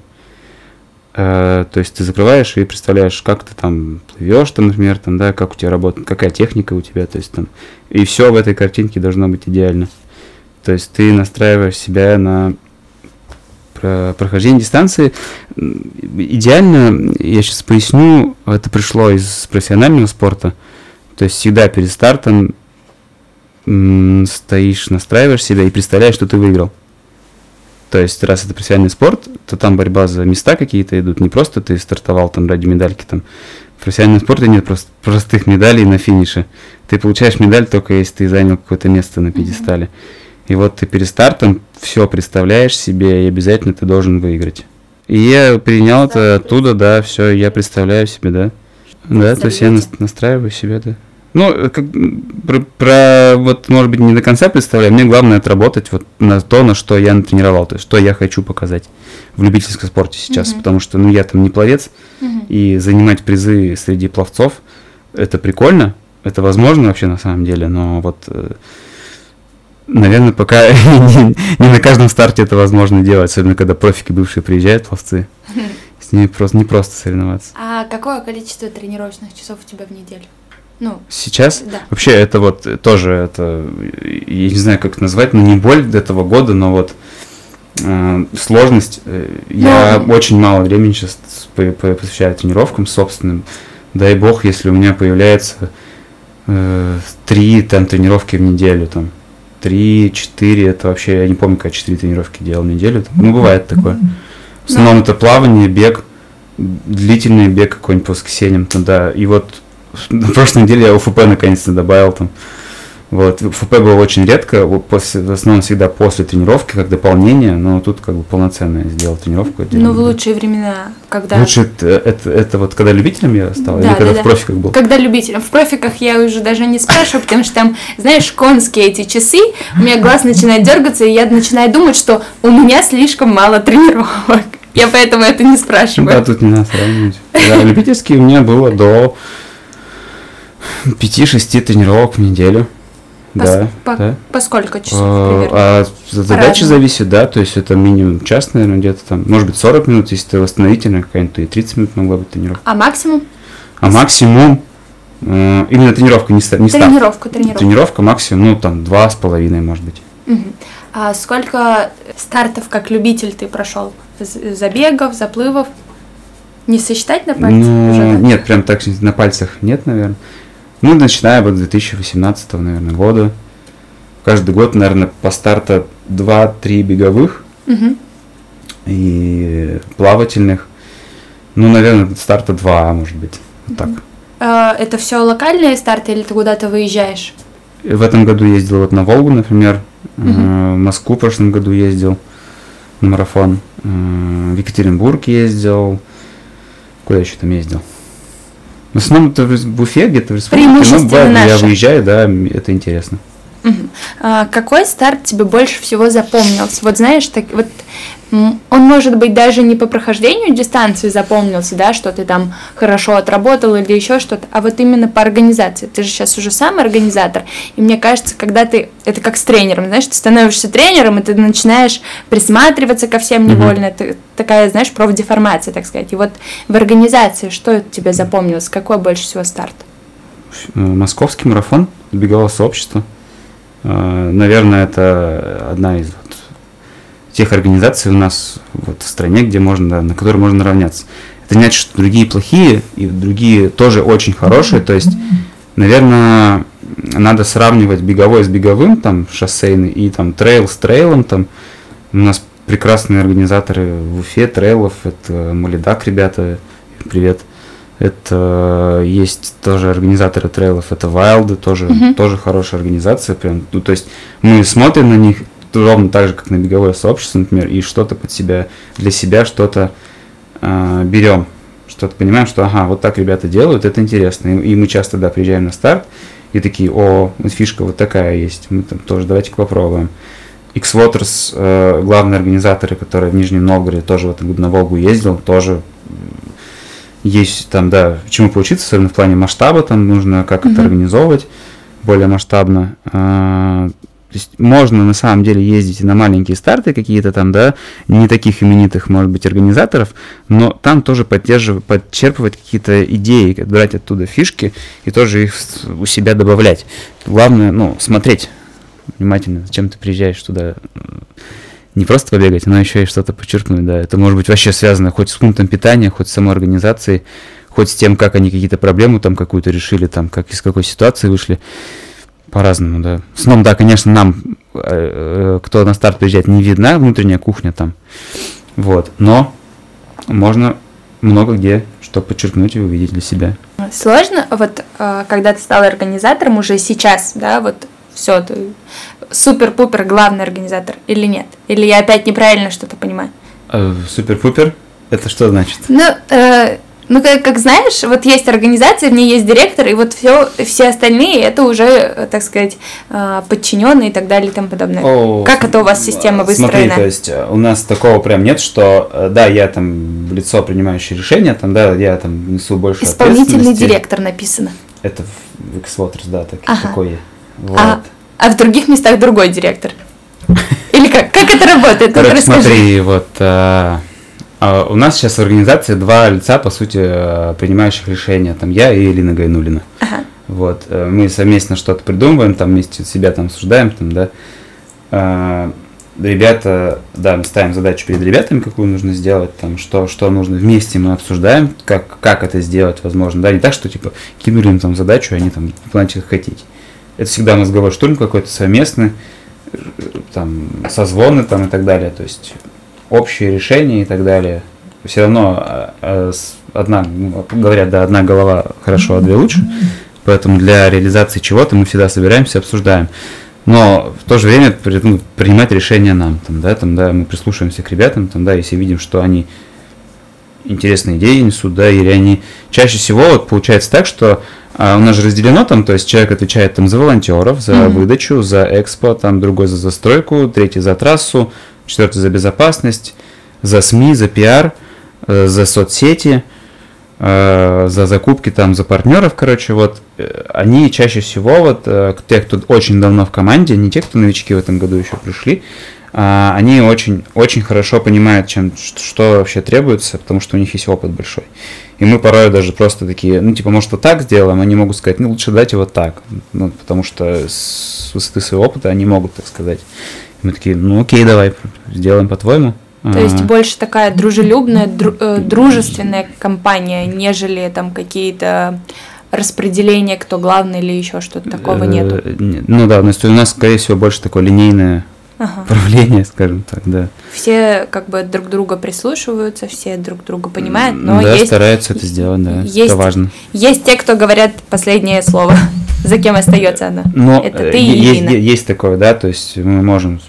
Э, то есть ты закрываешь и представляешь, как ты там плывешь, там, например, там, да, как у тебя работает, какая техника у тебя, то есть там, и все в этой картинке должно быть идеально. То есть ты настраиваешь себя на про- прохождение дистанции. Идеально, я сейчас поясню, это пришло из профессионального спорта. То есть всегда перед стартом стоишь, настраиваешь себя и представляешь, что ты выиграл. То есть, раз это профессиональный спорт, то там борьба за места какие-то идут. Не просто ты стартовал там ради медальки. Там. В профессиональном спорте нет просто простых медалей на финише. Ты получаешь медаль только если ты занял какое-то место на пьедестале. И вот ты перед стартом все представляешь себе, и обязательно ты должен выиграть. И я принял это оттуда, да, все, я представляю себе, да. Да, то есть я нас- настраиваю себя, да. Ну, э, как, про, про, вот, может быть, не до конца представляю, мне главное отработать вот на то, на что я натренировал, то есть что я хочу показать в любительском спорте сейчас, Мгм. потому что, ну, я там не пловец, Мгм. и занимать призы среди пловцов, это прикольно, это возможно вообще на самом деле, но вот, э, наверное, пока не, не на каждом старте это возможно делать, особенно когда профики бывшие приезжают, пловцы, с ними просто не просто соревноваться. А какое количество тренировочных часов у тебя в неделю? Ну, Сейчас да. Вообще, это вот тоже, это, я не знаю, как это назвать, но не боль этого года, но вот э, сложность. э, Я Ну. очень мало времени сейчас посвящаю тренировкам собственным. Дай бог, если у меня появляется э, три там тренировки в неделю, там, три-четыре, это вообще, я не помню, как четыре тренировки делал в неделю, там, ну, бывает такое. В основном это плавание, бег, длительный бег какой-нибудь по воскресеньям туда. И вот на прошлой неделе я УФП наконец-то добавил там. Вот, УФП было очень редко, после, в основном всегда после тренировки, как дополнение, но тут как бы полноценно я сделал тренировку. Ну, в лучшие времена, когда... Лучше это, это, это вот когда любителем я стал, Да, или когда да, в профиках был? Когда любителям. В профиках я уже даже не спрашиваю, потому что там, знаешь, конские эти часы, у меня глаз начинает дергаться, и я начинаю думать, что у меня слишком мало тренировок. Я поэтому это не Ну да, спрашиваю. тут не надо сравнивать. Да, любительские у меня было до 5-6 тренировок в неделю. По, Да, по- да. по сколько часов А, примерно? а задача По-разному. зависит, да, то есть это минимум час, наверное, где-то там, может быть 40 минут, если ты восстановительная какая-нибудь, то и 30 минут могла быть тренировка. А максимум? А максимум, э, именно тренировка, не, не. Тренировка, тренировка. Тренировка максимум, ну там, два с половиной, может быть. Мгм. А сколько стартов как любитель ты прошел? Забегов, заплывов? Не сосчитать на пальцах? Ну, уже, да? нет, прям так на пальцах нет, наверное. Ну, начиная вот с 2018, наверное, года. Каждый год, наверное, по старта 2-3 беговых Мгм. и плавательных. Ну, наверное, старта 2, может быть. Вот так. А, это все локальные старты или ты куда-то выезжаешь? В этом году ездил вот на Волгу, например. Э, В Москву в прошлом году ездил на марафон. Э, В Екатеринбург ездил. Куда еще там ездил? В основном это в Уфе, где-то в республике. Ну, Преимущественно бывает, я выезжаю, да, это интересно. А какой старт тебе больше всего запомнился? Вот знаешь, так вот он может быть даже не по прохождению дистанции запомнился, да, что ты там хорошо отработал или еще что-то, а вот именно по организации. Ты же сейчас уже сам организатор, и мне кажется, когда ты, это как с тренером, знаешь, ты становишься тренером, и ты начинаешь присматриваться ко всем невольно, это такая, знаешь, профдеформация, так сказать. И вот в организации что тебе запомнилось, какой больше всего старт? Э, Московский марафон, беговое сообщество. Э, Наверное, это одна из вот тех организаций у нас вот в стране, где можно, на которой можно равняться. Это не значит, что другие плохие и другие тоже очень хорошие. То есть, наверное, надо сравнивать беговой с беговым, там шоссейный, и там трейл с трейлом. Там у нас прекрасные организаторы в Уфе трейлов, это Малидак, ребята, привет. Это есть тоже организаторы трейлов, это Вайлды, тоже, Мгм. тоже хорошая организация. Прям. Ну, то есть мы смотрим на них ровно так же, как на беговое сообщество, например, и что-то под себя, для себя что-то э, берем. Что-то понимаем, что ага, вот так ребята делают, это интересно. И, и мы часто, да, приезжаем на старт, и такие, о, фишка вот такая есть, мы там тоже давайте-ка попробуем. X-Waters, э, главные организаторы, которые в Нижнем Новгороде тоже в этом году на Волгу ездил, тоже есть там, да, чему поучиться, особенно в плане масштаба, там нужно как mm-hmm. это организовывать более масштабно. А, то есть можно на самом деле ездить и на маленькие старты какие-то там, да, не таких именитых, может быть, организаторов, но там тоже поддерживать, подчерпывать какие-то идеи, брать оттуда фишки и тоже их у себя добавлять. Главное, ну, смотреть внимательно, зачем ты приезжаешь туда не просто побегать, но еще и что-то подчеркнуть, да. Это может быть вообще связано хоть с пунктом питания, хоть с самой организацией, хоть с тем, как они какие-то проблемы там какую-то решили, там, как из какой ситуации вышли. По-разному, да. Сном, да, конечно, нам, э, э, кто на старт приезжает, не видна внутренняя кухня там. Вот. Но можно много где что подчеркнуть и увидеть для себя. Сложно, вот э, когда ты стал организатором уже сейчас, да, вот все, ты супер-пупер главный организатор или нет? Или я опять неправильно что-то понимаю? Э, супер-пупер? Это что значит? Ну, э, ну как, как знаешь, вот есть организация, в ней есть директор, и вот все, все остальные это уже, так сказать, э, подчиненные и так далее и тому подобное. О, как это у вас система выстроена? Смотри, то есть э, у нас такого прям нет, что да, я там лицо принимающее решение, там, да, я там несу больше Исполнительный директор написано. Это в X-Waters, да, так, ага. такое. Вот. А, а в других местах другой директор? Или как? Как это работает? Короче, смотри, вот а, а, у нас сейчас в организации два лица, по сути, а, принимающих решения. Там я и Элина Гайнулина. Ага. Вот, э, мы совместно что-то придумываем, там вместе себя там обсуждаем, там, да. А, ребята, да, мы ставим задачу перед ребятами, какую нужно сделать, там, что, что нужно вместе мы обсуждаем, как, как это сделать, возможно, да, не так, что, типа, кинули им там задачу, и они там начали хотеть это всегда мозговой штурм какой-то совместный, там, созвоны там и так далее, то есть общие решения и так далее. Все равно а, а, одна, ну, говорят, да, одна голова хорошо, а две лучше, поэтому для реализации чего-то мы всегда собираемся, обсуждаем. Но в то же время ну, принимать решения нам, там, да, там, да, мы прислушиваемся к ребятам, там, да, если видим, что они интересные идеи несут, да, или они чаще всего вот получается так, что а у нас же разделено там, то есть человек отвечает там за волонтеров, за mm-hmm. выдачу, за экспо, там другой за застройку, третий за трассу, четвертый за безопасность, за СМИ, за пиар, э, за соцсети, э, за закупки там, за партнеров, короче, вот э, они чаще всего вот те, кто очень давно в команде, не те, кто новички в этом году еще пришли, они очень, очень хорошо понимают, чем, что вообще требуется, потому что у них есть опыт большой. И мы порой даже просто такие, ну, типа, может, вот так сделаем, они могут сказать, ну, лучше дайте вот так, ну, потому что с высоты своего опыта они могут так сказать. И мы такие, ну, окей, давай, сделаем по-твоему. То есть больше такая дружелюбная, дру, э, дружественная компания, нежели там какие-то распределения, кто главный или еще что-то такого э, нету. Ну да, у нас, скорее всего, больше такое линейное ага. правление, скажем так, да. Все как бы друг друга прислушиваются, все друг друга понимают, но да, есть, стараются это сделать, да, есть, это важно. Есть те, кто говорят последнее слово, за кем остается она. Но это ты и есть, Ирина. есть такое, да, то есть мы можем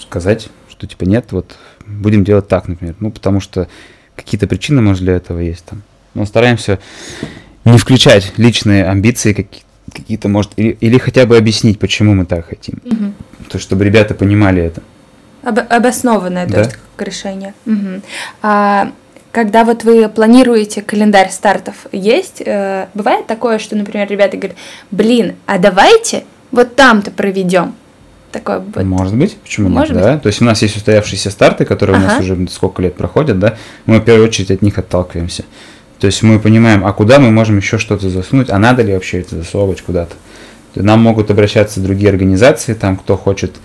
сказать, что типа нет, вот будем делать так, например, ну потому что какие-то причины, может, для этого есть там. Но стараемся не включать личные амбиции какие-то какие-то, может, или, или хотя бы объяснить, почему мы так хотим. Угу. То, чтобы ребята понимали это. Об, обоснованное, то да? есть, как решение. Угу. А, когда вот вы планируете календарь стартов, есть, э, бывает такое, что, например, ребята говорят, блин, а давайте вот там-то проведем. Такое вот. Может быть, почему Может нет, быть. да? То есть у нас есть устоявшиеся старты, которые ага. у нас уже сколько лет проходят, да? Мы в первую очередь от них отталкиваемся. То есть мы понимаем, а куда мы можем еще что-то засунуть, а надо ли вообще это засовывать куда-то. Нам могут обращаться другие организации, там кто хочет,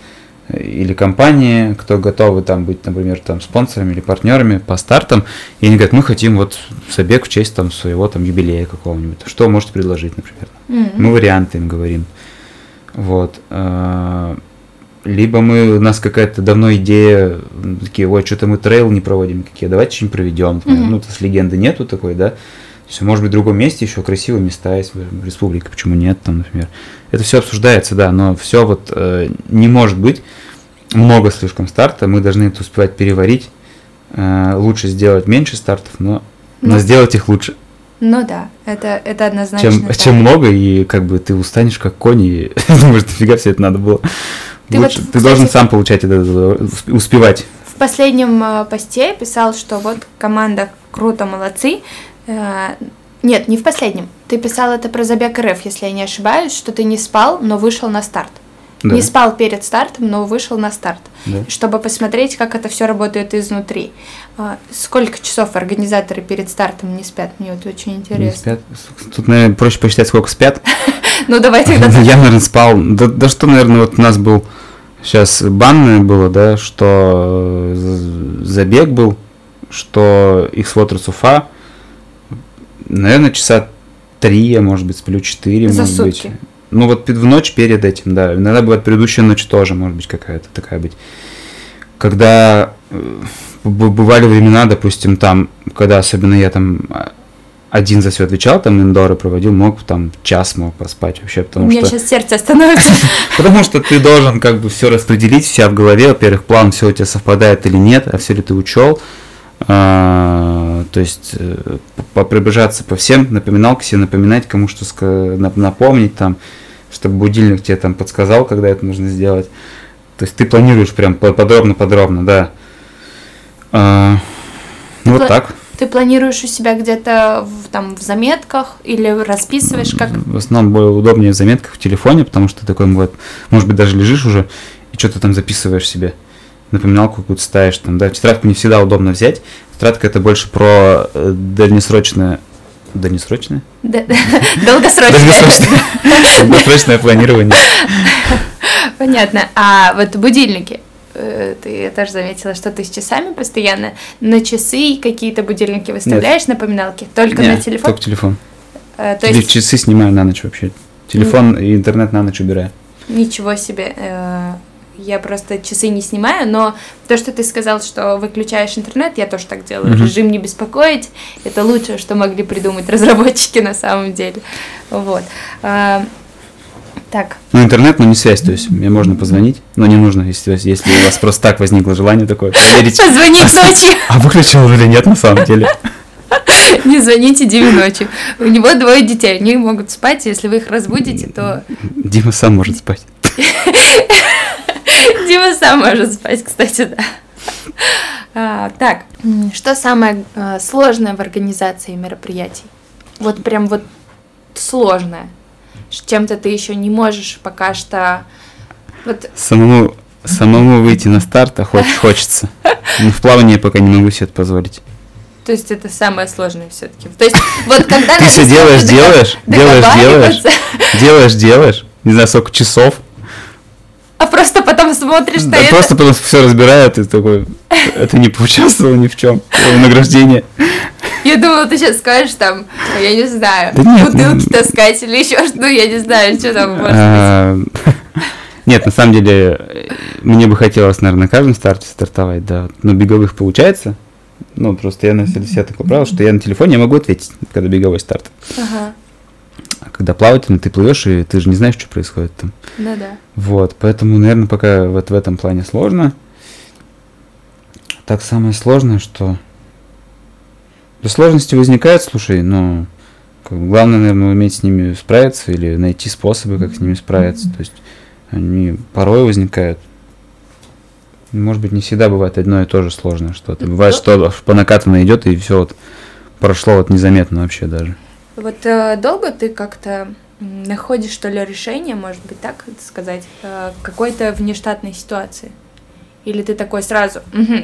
э, или компании, кто готовы там быть, например, там спонсорами или партнерами по стартам, и они говорят, мы хотим вот забег в честь там своего там юбилея какого-нибудь. Что можете предложить, например? Mm-hmm. Мы варианты им говорим. Вот. Э, либо мы, у нас какая-то давно идея, такие, ой, что-то мы трейл не проводим, какие, давайте что-нибудь проведем. Mm-hmm. Ну, то есть легенды нету такой, да. Есть, может быть, в другом месте еще красивые места есть в республике, почему нет, там, например. Это все обсуждается, да, но все вот э, не может быть много слишком старта, мы должны это успевать переварить. Э, лучше сделать меньше стартов, но но Ну. сделать их лучше. Ну да, это, это однозначно. Чем, так. чем много, и как бы ты устанешь как конь, и думаешь, нафига все это надо было. Ты Лучше- вот, ты должен кстати- сам получать это, усп- успевать. В последнем э, посте писал, что вот команда круто, молодцы. Э, Нет, не в последнем. Ты писал это про забег РФ, если я не ошибаюсь, что ты не спал, но вышел на старт. Да. Не спал перед стартом, но вышел на старт, Да. чтобы посмотреть, как это все работает изнутри. А, Сколько часов организаторы перед стартом не спят? Мне вот очень Не интересно. спят. Тут, наверное, проще посчитать, сколько спят. Ну давай тогда. Я, наверное, спал. Да, что, наверное, вот у нас был сейчас банное было, да, что э, забег был, что их Water Уфа, наверное, часа три, я, может быть, сплю четыре, За может сутки. быть. Ну вот в ночь перед этим, да. Иногда бывает предыдущая ночь тоже, может быть, какая-то такая быть. Когда э, бывали времена, допустим, там, когда особенно я там а, один за все отвечал, там индоры проводил, мог там час мог поспать вообще, У потому меня что... сейчас сердце остановится. Потому что ты должен как бы все распределить, вся в голове, во-первых, план все у тебя совпадает или нет, а все ли ты учел. А, то есть э, по- пробежаться по всем, напоминалки себе напоминать, кому что напомнить там, чтобы будильник тебе там подсказал, когда это нужно сделать. То есть ты планируешь прям по- подробно-подробно, да. А, ну вот так. Ты планируешь у себя где-то в, там в заметках или расписываешь как? В основном более удобнее в заметках в телефоне, потому что такой бывает, может быть, даже лежишь уже и что-то там записываешь себе. Напоминалку какую-то ставишь там, да. Тетрадку не всегда удобно взять. Тетрадка это больше про э, дальнесрочное... Дальнесрочное? Да- Долгосрочно. Долгосрочное. Долгосрочное планирование. Понятно. А вот будильники. э, Ты я тоже заметила, что ты с часами постоянно на часы какие-то будильники выставляешь, напоминалки? Только на телефон? Только телефон. То есть часы снимаю на ночь вообще. Телефон и интернет на ночь убираю. ничего себе. Я просто часы не снимаю, но то, что ты сказал, что выключаешь интернет, я тоже так делаю. Мгм. Режим не беспокоить, это лучшее, что могли придумать разработчики на самом деле. Вот. А, Так, Ну, интернет, но не связь, то есть мне можно позвонить, но не нужно, если, если у вас просто так возникло желание такое, проверить, позвонить ночью. а выключил или нет на самом деле. Не звоните Диме ночью. У него двое детей, они могут спать, если вы их разбудите, то Дима сам может спать. Дима сам может спать, кстати, да. А, так, что самое а, сложное в организации мероприятий? Вот прям вот сложное. Чем-то ты еще не можешь пока что... Вот Самому, самому выйти на старт, а хоч- хочется. Но в плавании я пока не могу себе это позволить. То есть это самое сложное все-таки. То есть вот когда Ты все делаешь, делаешь, делаешь, делаешь, делаешь, делаешь, не знаю, сколько часов, А просто потом смотришь на да это. просто потом все разбирают, и такой, это не поучаствовал ни в чем, награждение. Я думала, ты сейчас скажешь там, я не знаю, Да нет, бутылки ну- таскать или еще что, ну я не знаю, что там может быть. А, Нет, на самом деле, мне бы хотелось, наверное, на каждом старте стартовать, да. Но беговых получается. Ну, просто я на себя такое правило, что я на телефоне я могу ответить, когда беговой старт. Ага, когда плавательный, ты плывешь, и ты же не знаешь, что происходит там. ну да. Вот, поэтому, наверное, пока вот в этом плане сложно. Так самое сложное, что... Да сложности возникают, слушай, но как главное, наверное, уметь с ними справиться или найти способы, как с ними справиться. То есть они порой возникают. Может быть, не всегда бывает одно и то же сложное что-то. Бывает, что по накатанной идет, и все вот прошло вот незаметно вообще даже. Вот э, долго ты как-то находишь, что ли, решение, может быть, так сказать, э, какой-то внештатной ситуации? Или ты такой сразу,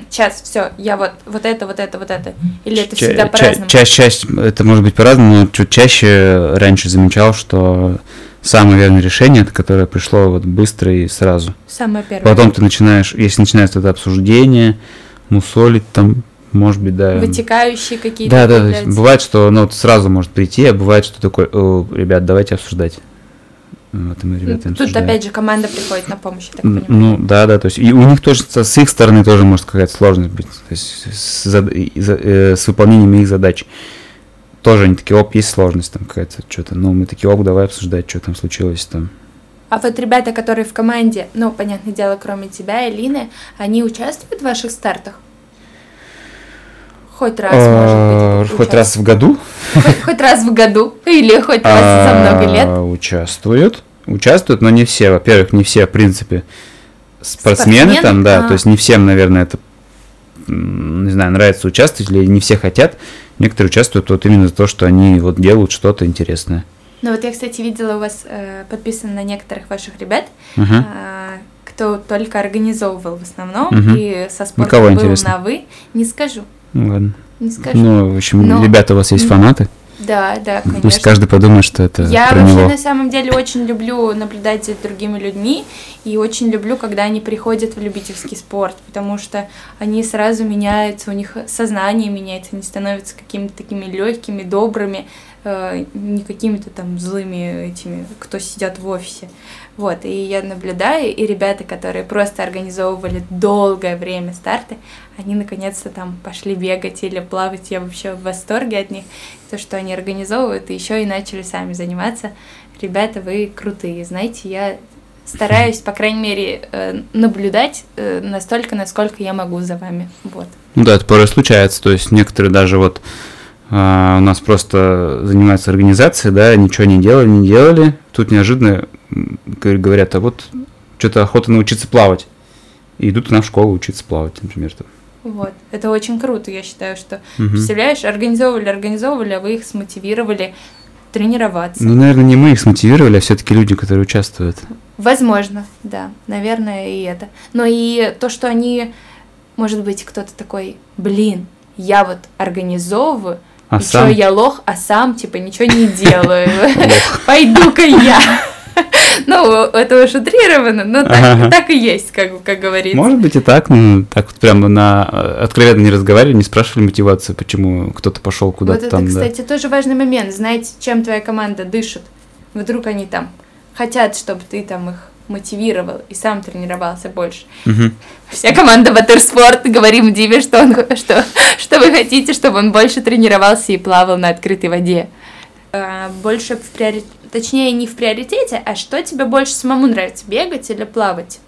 сейчас, все, я вот, вот это, вот это, вот это. Или это Ча- всегда ча- по-разному? Чаще, чаще, это может быть по-разному, но чуть чаще раньше замечал, что самое верное решение, это которое пришло вот быстро и сразу. Самое первое. Потом ты начинаешь, если начинается это обсуждение, мусолить там, может быть, да. Вытекающие какие-то. Да, да, есть бывает, что ну, вот сразу может прийти, а бывает, что такой, «О, ребят, давайте обсуждать. Вот, и мы, ребята, Тут обсуждаем. опять же команда приходит на помощь, я так понимаю. Ну, да, да, то есть и у них тоже с их стороны тоже может какая-то сложность быть, то есть с, за- э, с выполнением их задач. Тоже они такие, оп, есть сложность там какая-то, что-то, ну, мы такие, оп, давай обсуждать, что там случилось там. А вот ребята, которые в команде, ну, понятное дело, кроме тебя и Лины, они участвуют в ваших стартах? Хоть раз, может быть. Хоть раз в году? Хоть раз в году или хоть раз за много лет? Участвуют. Участвуют, но не все. Во-первых, не все, в принципе, спортсмены там, да. То есть не всем, наверное, это не знаю, нравится участвовать или не все хотят. Некоторые участвуют вот именно за то, что они вот делают что-то интересное. Ну вот я, кстати, видела у вас э, подписан на некоторых ваших ребят, uh-huh. э, кто только организовывал в основном uh-huh. и со спортом был интересно? на вы. Не скажу. Ну ладно. Не скажу. Ну, в общем, Но... ребята, у вас есть фанаты? Да, да, конечно. Пусть каждый подумает, что это Я про вообще него. на самом деле очень люблю наблюдать за другими людьми и очень люблю, когда они приходят в любительский спорт, потому что они сразу меняются, у них сознание меняется, они становятся какими-то такими легкими, добрыми, э, не какими-то там злыми этими, кто сидят в офисе. Вот, и я наблюдаю, и ребята, которые просто организовывали долгое время старты, они наконец-то там пошли бегать или плавать, я вообще в восторге от них, то, что они организовывают, и еще и начали сами заниматься. Ребята, вы крутые, знаете, я стараюсь, по крайней мере, э, наблюдать э, настолько, насколько я могу за вами, вот. Ну да, это порой случается, то есть некоторые даже вот а, у нас просто занимаются организацией, да, ничего не делали, не делали. Тут неожиданно говорят, а вот что-то охота научиться плавать. И идут на школу учиться плавать, например. Там. Вот, это очень круто, я считаю, что, угу. представляешь, организовывали, организовывали, а вы их смотивировали тренироваться. Ну, наверное, не мы их смотивировали, а все-таки люди, которые участвуют. Возможно, да, наверное, и это. Но и то, что они, может быть, кто-то такой, блин, я вот организовываю, а и сам? что я лох, а сам типа ничего не делаю. Пойду-ка я. Ну, это уж утрировано, но так, так и есть, как, как говорится. Может быть и так, но так вот прямо на откровенно не разговаривали, не спрашивали мотивацию, почему кто-то пошел куда-то вот там. это, кстати, да. тоже важный момент. Знаете, чем твоя команда дышит? Вдруг они там хотят, чтобы ты там их мотивировал и сам тренировался больше. Угу. Вся команда Ватерспорт говорим Диве, что, он, что, что вы хотите, чтобы он больше тренировался и плавал на открытой воде. А, больше в приоритете, точнее не в приоритете, а что тебе больше самому нравится, бегать или плавать?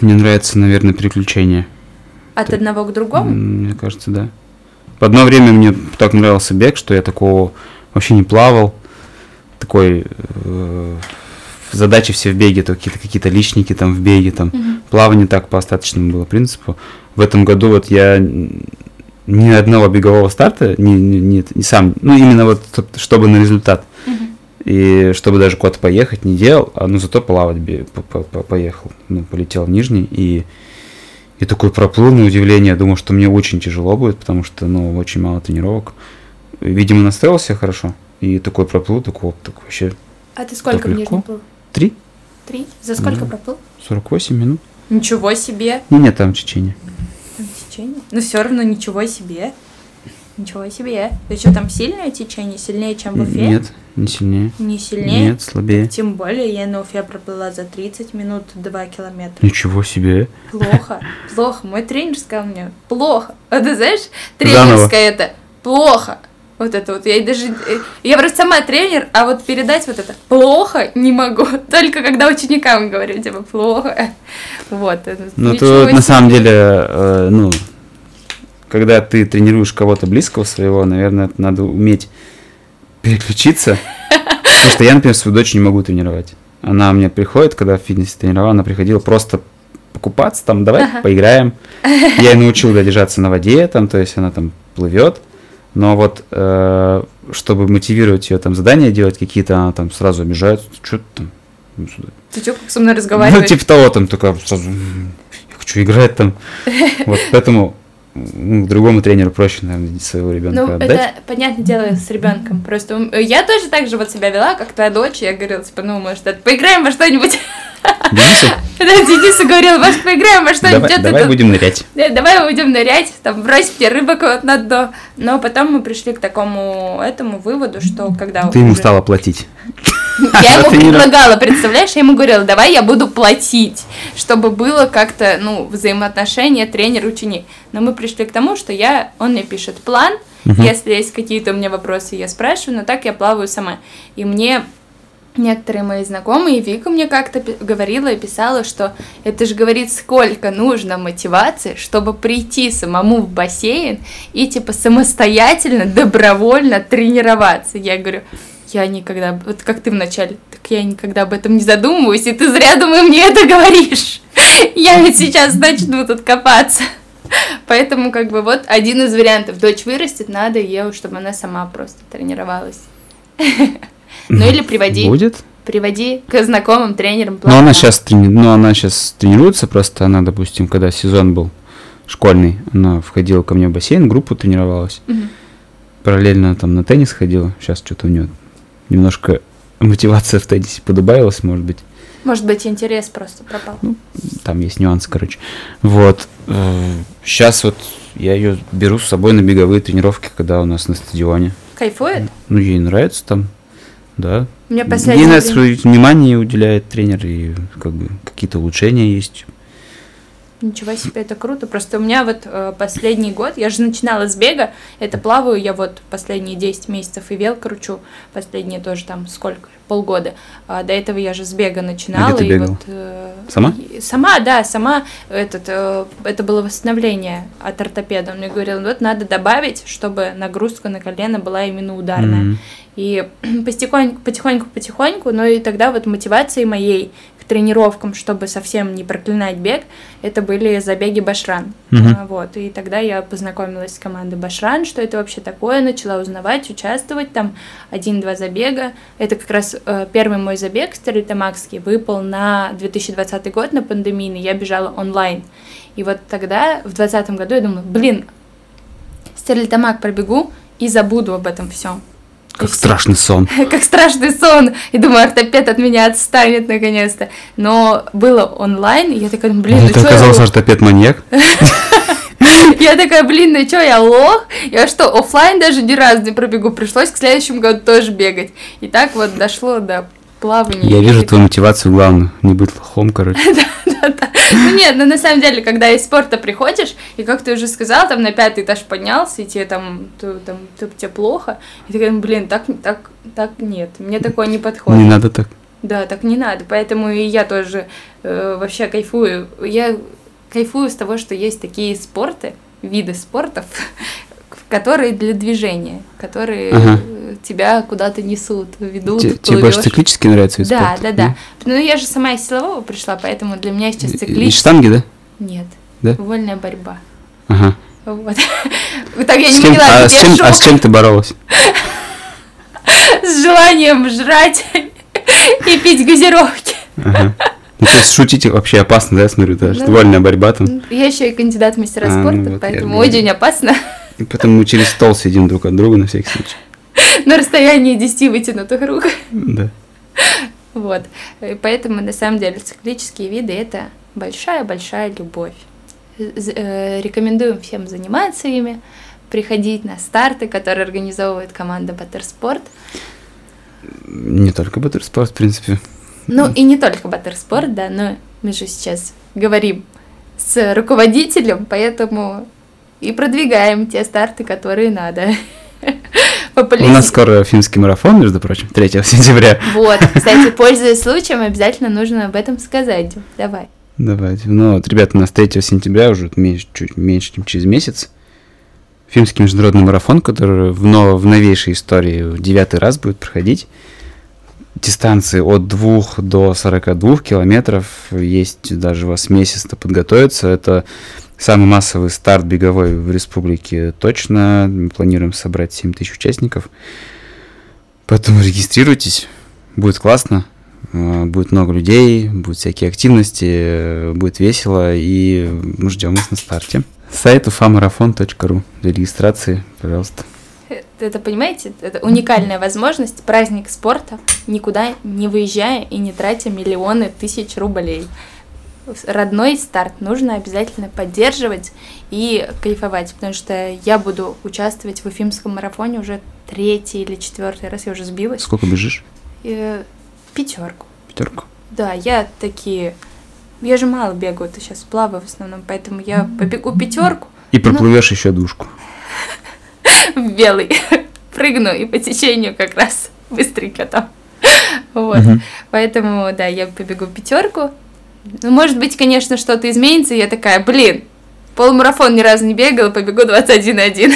Мне нравится, наверное, переключение. От так, одного к другому? Мне кажется, да. В одно время мне так нравился бег, что я такого вообще не плавал. Такой э, задачи все в беге, то какие-то какие-то личники там в беге, там угу. плавание так по остаточному было принципу. В этом году вот я ни одного бегового старта не, не, не, не сам, ну именно вот чтобы на результат. Угу. И чтобы даже куда-то поехать не делал, а ну зато плавать по -по -по поехал, ну полетел в Нижний и и такой проплыл на удивление, думал, что мне очень тяжело будет, потому что ну очень мало тренировок. Видимо настроился хорошо и такой проплыл, такой, такой вообще. А ты сколько в Нижнем плыл? Три. Три? За сколько да. проплыл? 48 минут. Ничего себе. Не, нет, там течение. Течение? Ну все равно ничего себе. Ничего себе. Ты что, там сильное течение? Сильнее, чем в Уфе? Нет, не сильнее. Не сильнее? Нет, слабее. Тем более, я на Уфе проплыла за 30 минут 2 километра. Ничего себе. Плохо, плохо. Мой тренер сказал мне, плохо. А ты знаешь, тренерская это, плохо. Вот это вот. Я даже... Э, я просто сама тренер, а вот передать вот это плохо не могу. Только когда ученикам говорю, типа, плохо. Вот. Ну, это на самом деле, э, ну, когда ты тренируешь кого-то близкого своего, наверное, надо уметь переключиться. Потому что я, например, свою дочь не могу тренировать. Она мне приходит, когда в фитнесе тренировала, она приходила просто покупаться, там, давай ага. поиграем. Я ее научил да, держаться на воде, там, то есть она там плывет. Но вот э, чтобы мотивировать ее там задания делать какие-то, она там сразу обижается, что ты там? Ну, ты что, как со мной разговариваешь? Ну, типа того, там такая сразу, я хочу играть там. Вот, поэтому ну, другому тренеру проще, наверное, своего ребенка ну, отдать. это, понятное дело, с ребенком. Просто я тоже так же вот себя вела, как твоя дочь. Я говорила, типа, ну, может, это, поиграем во что-нибудь. Дениса? Да, Дениса говорил, может, поиграем во что-нибудь. Давай, давай будем нырять. Да, давай будем нырять, там, бросить рыбок вот на дно. Но потом мы пришли к такому этому выводу, что когда... Ты ему стала платить. Я ему предлагала, представляешь, я ему говорила, давай я буду платить, чтобы было как-то, ну, взаимоотношения тренер-ученик. Но мы пришли к тому, что я, он мне пишет план, если есть какие-то у меня вопросы, я спрашиваю, но так я плаваю сама. И мне некоторые мои знакомые, Вика мне как-то говорила и писала, что это же говорит, сколько нужно мотивации, чтобы прийти самому в бассейн и типа самостоятельно, добровольно тренироваться. Я говорю, я никогда, вот как ты вначале, так я никогда об этом не задумываюсь, и ты зря, думаю, мне это говоришь. Я ведь сейчас начну тут копаться. Поэтому, как бы, вот один из вариантов. Дочь вырастет, надо ее, чтобы она сама просто тренировалась. Ну или приводи. Будет? Приводи к знакомым тренерам. Ну она сейчас трени... ну, она сейчас тренируется, просто она, допустим, когда сезон был школьный, она входила ко мне в бассейн, группу тренировалась. Угу. Параллельно там на теннис ходила. Сейчас что-то у нее немножко мотивация в теннисе подубавилась, может быть. Может быть, интерес просто пропал. Ну, там есть нюансы, короче. Вот. Сейчас вот я ее беру с собой на беговые тренировки, когда у нас на стадионе. Кайфует? Ну, ей нравится там, да. Мне последний Ей на свое внимание уделяет тренер, и как бы какие-то улучшения есть. Ничего себе, это круто. Просто у меня вот э, последний год, я же начинала с бега, это плаваю я вот последние 10 месяцев и вел кручу, последние тоже там сколько, полгода. А до этого я же с бега начинала. Где ты и бегал? вот, э, Сама? и- сама, да, сама. Этот, э, это было восстановление от ортопеда. Он мне говорил, вот надо добавить, чтобы нагрузка на колено была именно ударная. Мгм. И потихоньку, потихоньку, потихоньку, но и тогда вот мотивацией моей тренировкам, чтобы совсем не проклинать бег, это были забеги Башран. А, Вот, и тогда я познакомилась с командой Башран, что это вообще такое, начала узнавать, участвовать, там один-два забега. Это как раз э, первый мой забег стерлитамакский выпал на 2020 год, на пандемийный, я бежала онлайн. И вот тогда, в 2020 году, я думала, блин, стерлитамак пробегу и забуду об этом всем. Как страшный сон. Как страшный сон. И думаю, ортопед от меня отстанет наконец-то. Но было онлайн, и я такая, блин, ну Это что оказался ортопед-маньяк. Я такая, блин, ну что, я лох? Я что, оффлайн даже ни разу не пробегу. Пришлось к следующему году тоже бегать. И так вот дошло до плавания. Я вижу твою мотивацию главную. Не быть лохом, короче. Да-да. Ну нет, ну на самом деле, когда из спорта приходишь, и как ты уже сказал, там на пятый этаж поднялся, и тебе там, то- там, то- тебе плохо, и ты такой, блин, так, так, так нет, мне такое не подходит. Не надо так. Да, так не надо. Поэтому и я тоже э, вообще кайфую. Я кайфую с того, что есть такие спорты, виды спортов, которые для движения, которые Ага. э, тебя куда-то несут, ведут, Те- Тебе больше циклически нравится вид Да, спорта? да, да. Ну, я же сама из силового пришла, поэтому для меня сейчас И- и штанги, да? Нет. Да? Вольная борьба. Ага. Вот. Так я С не кем, поняла, а, с чем, а с чем ты боролась? с желанием жрать и пить газировки. Ага. Ну, то есть шутить вообще опасно, да, я смотрю, да, что Ну, вольная борьба там. Я еще и кандидат в мастера А, ну спорта, вот я поэтому говорю. очень опасно. Поэтому мы через стол сидим друг от друга на всякий случай. На расстоянии 10 вытянутых рук. Да. Вот. И поэтому, на самом деле, циклические виды – это большая-большая любовь. Э, Рекомендуем всем заниматься ими, приходить на старты, которые организовывает команда Баттерспорт. Не только баттерспорт, в принципе. Ну, и не только Баттерспорт, да, но мы же сейчас говорим с руководителем, поэтому и продвигаем те старты, которые надо. У нас скоро финский марафон, между прочим, 3 сентября. Вот, кстати, пользуясь случаем, обязательно нужно об этом сказать. Давай. Давайте. Ну вот, ребята, у нас 3 сентября, уже меньше, чуть меньше, чем через месяц. Финский международный марафон, который в, но, в новейшей истории в девятый раз будет проходить. Дистанции от 2 до 42 километров. Есть даже у вас месяц то подготовиться. Это самый массовый старт беговой в республике точно. Мы планируем собрать 7 тысяч участников. Поэтому регистрируйтесь. Будет классно. Э, Будет много людей, будут всякие активности, э, будет весело, и мы ждем вас на старте. Сайт ufamarafon.ru для регистрации, пожалуйста. Это, это, понимаете, это уникальная возможность, праздник спорта, никуда не выезжая и не тратя миллионы тысяч рублей. Родной старт нужно обязательно поддерживать и кайфовать, потому что я буду участвовать в Уфимском марафоне уже третий или четвертый раз, я уже сбилась. Сколько бежишь? Э, Пятерку. Пятерку. Да, я такие. Я же мало бегаю, ты сейчас плаваю в основном, поэтому я побегу пятерку И проплывешь еще душку. в белый, прыгну и по течению как раз быстренько там. Вот. Поэтому, да, я побегу пятерку. Ну, может быть, конечно, что-то изменится, и я такая, блин, полумарафон ни разу не бегала, побегу 21,1.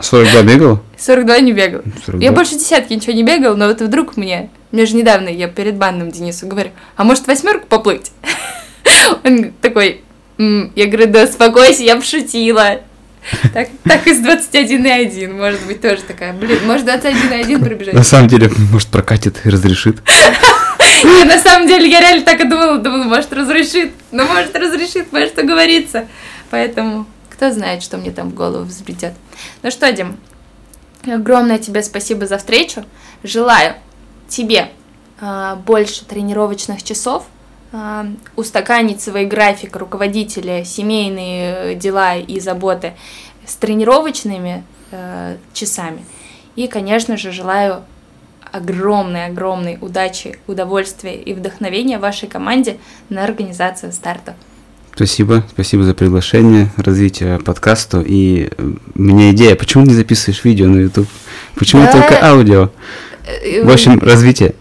42 бегал? 42 не бегал. 42? Я больше десятки ничего не бегал, но вот вдруг мне, мне же недавно, я перед банным Денису говорю, а может восьмерку поплыть? Он такой, я говорю, да успокойся, я пошутила. Так, так из 21,1, может быть, тоже такая, блин, может 21,1 пробежать. На самом деле, может, прокатит и разрешит. И на самом деле, я реально так и думала, думала, может, разрешит, но может, разрешит, может, уговориться. Поэтому, кто знает, что мне там в голову взбредет. Ну что, Дим, огромное тебе спасибо за встречу. Желаю тебе э, больше тренировочных часов, э, устаканить свой график руководителя, семейные дела и заботы с тренировочными э, часами. И, конечно же, желаю огромной-огромной удачи, удовольствия и вдохновения вашей команде на организацию старта. Спасибо, спасибо за приглашение, развитие подкасту. И у меня идея, почему не записываешь видео на YouTube? Почему да. только аудио? В общем, развитие.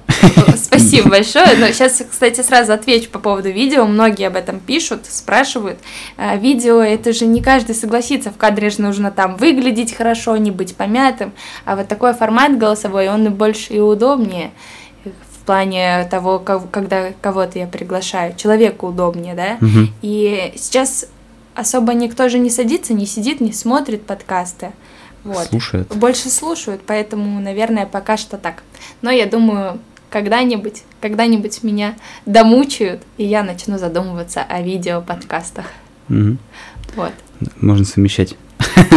Спасибо большое. Но сейчас, кстати, сразу отвечу по поводу видео. Многие об этом пишут, спрашивают. А, видео это же не каждый согласится. В кадре же нужно там выглядеть хорошо, не быть помятым. А вот такой формат голосовой, он и больше и удобнее в плане того, когда кого-то я приглашаю. Человеку удобнее, да? Угу. И сейчас особо никто же не садится, не сидит, не смотрит подкасты. Вот. Слушают. Больше слушают, поэтому, наверное, пока что так. Но я думаю, когда-нибудь, когда-нибудь меня домучают, и я начну задумываться о видео-подкастах. Угу. Вот. Можно совмещать.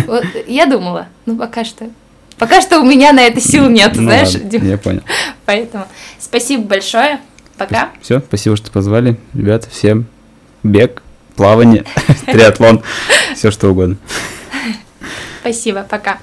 Вот, я думала, ну пока что. Пока что у меня на это сил нет, ну, знаешь. Ладно, я понял. Поэтому спасибо большое. Пока. Все, спасибо, что позвали. Ребята, всем бег, плавание, триатлон, все что угодно. Спасибо, пока.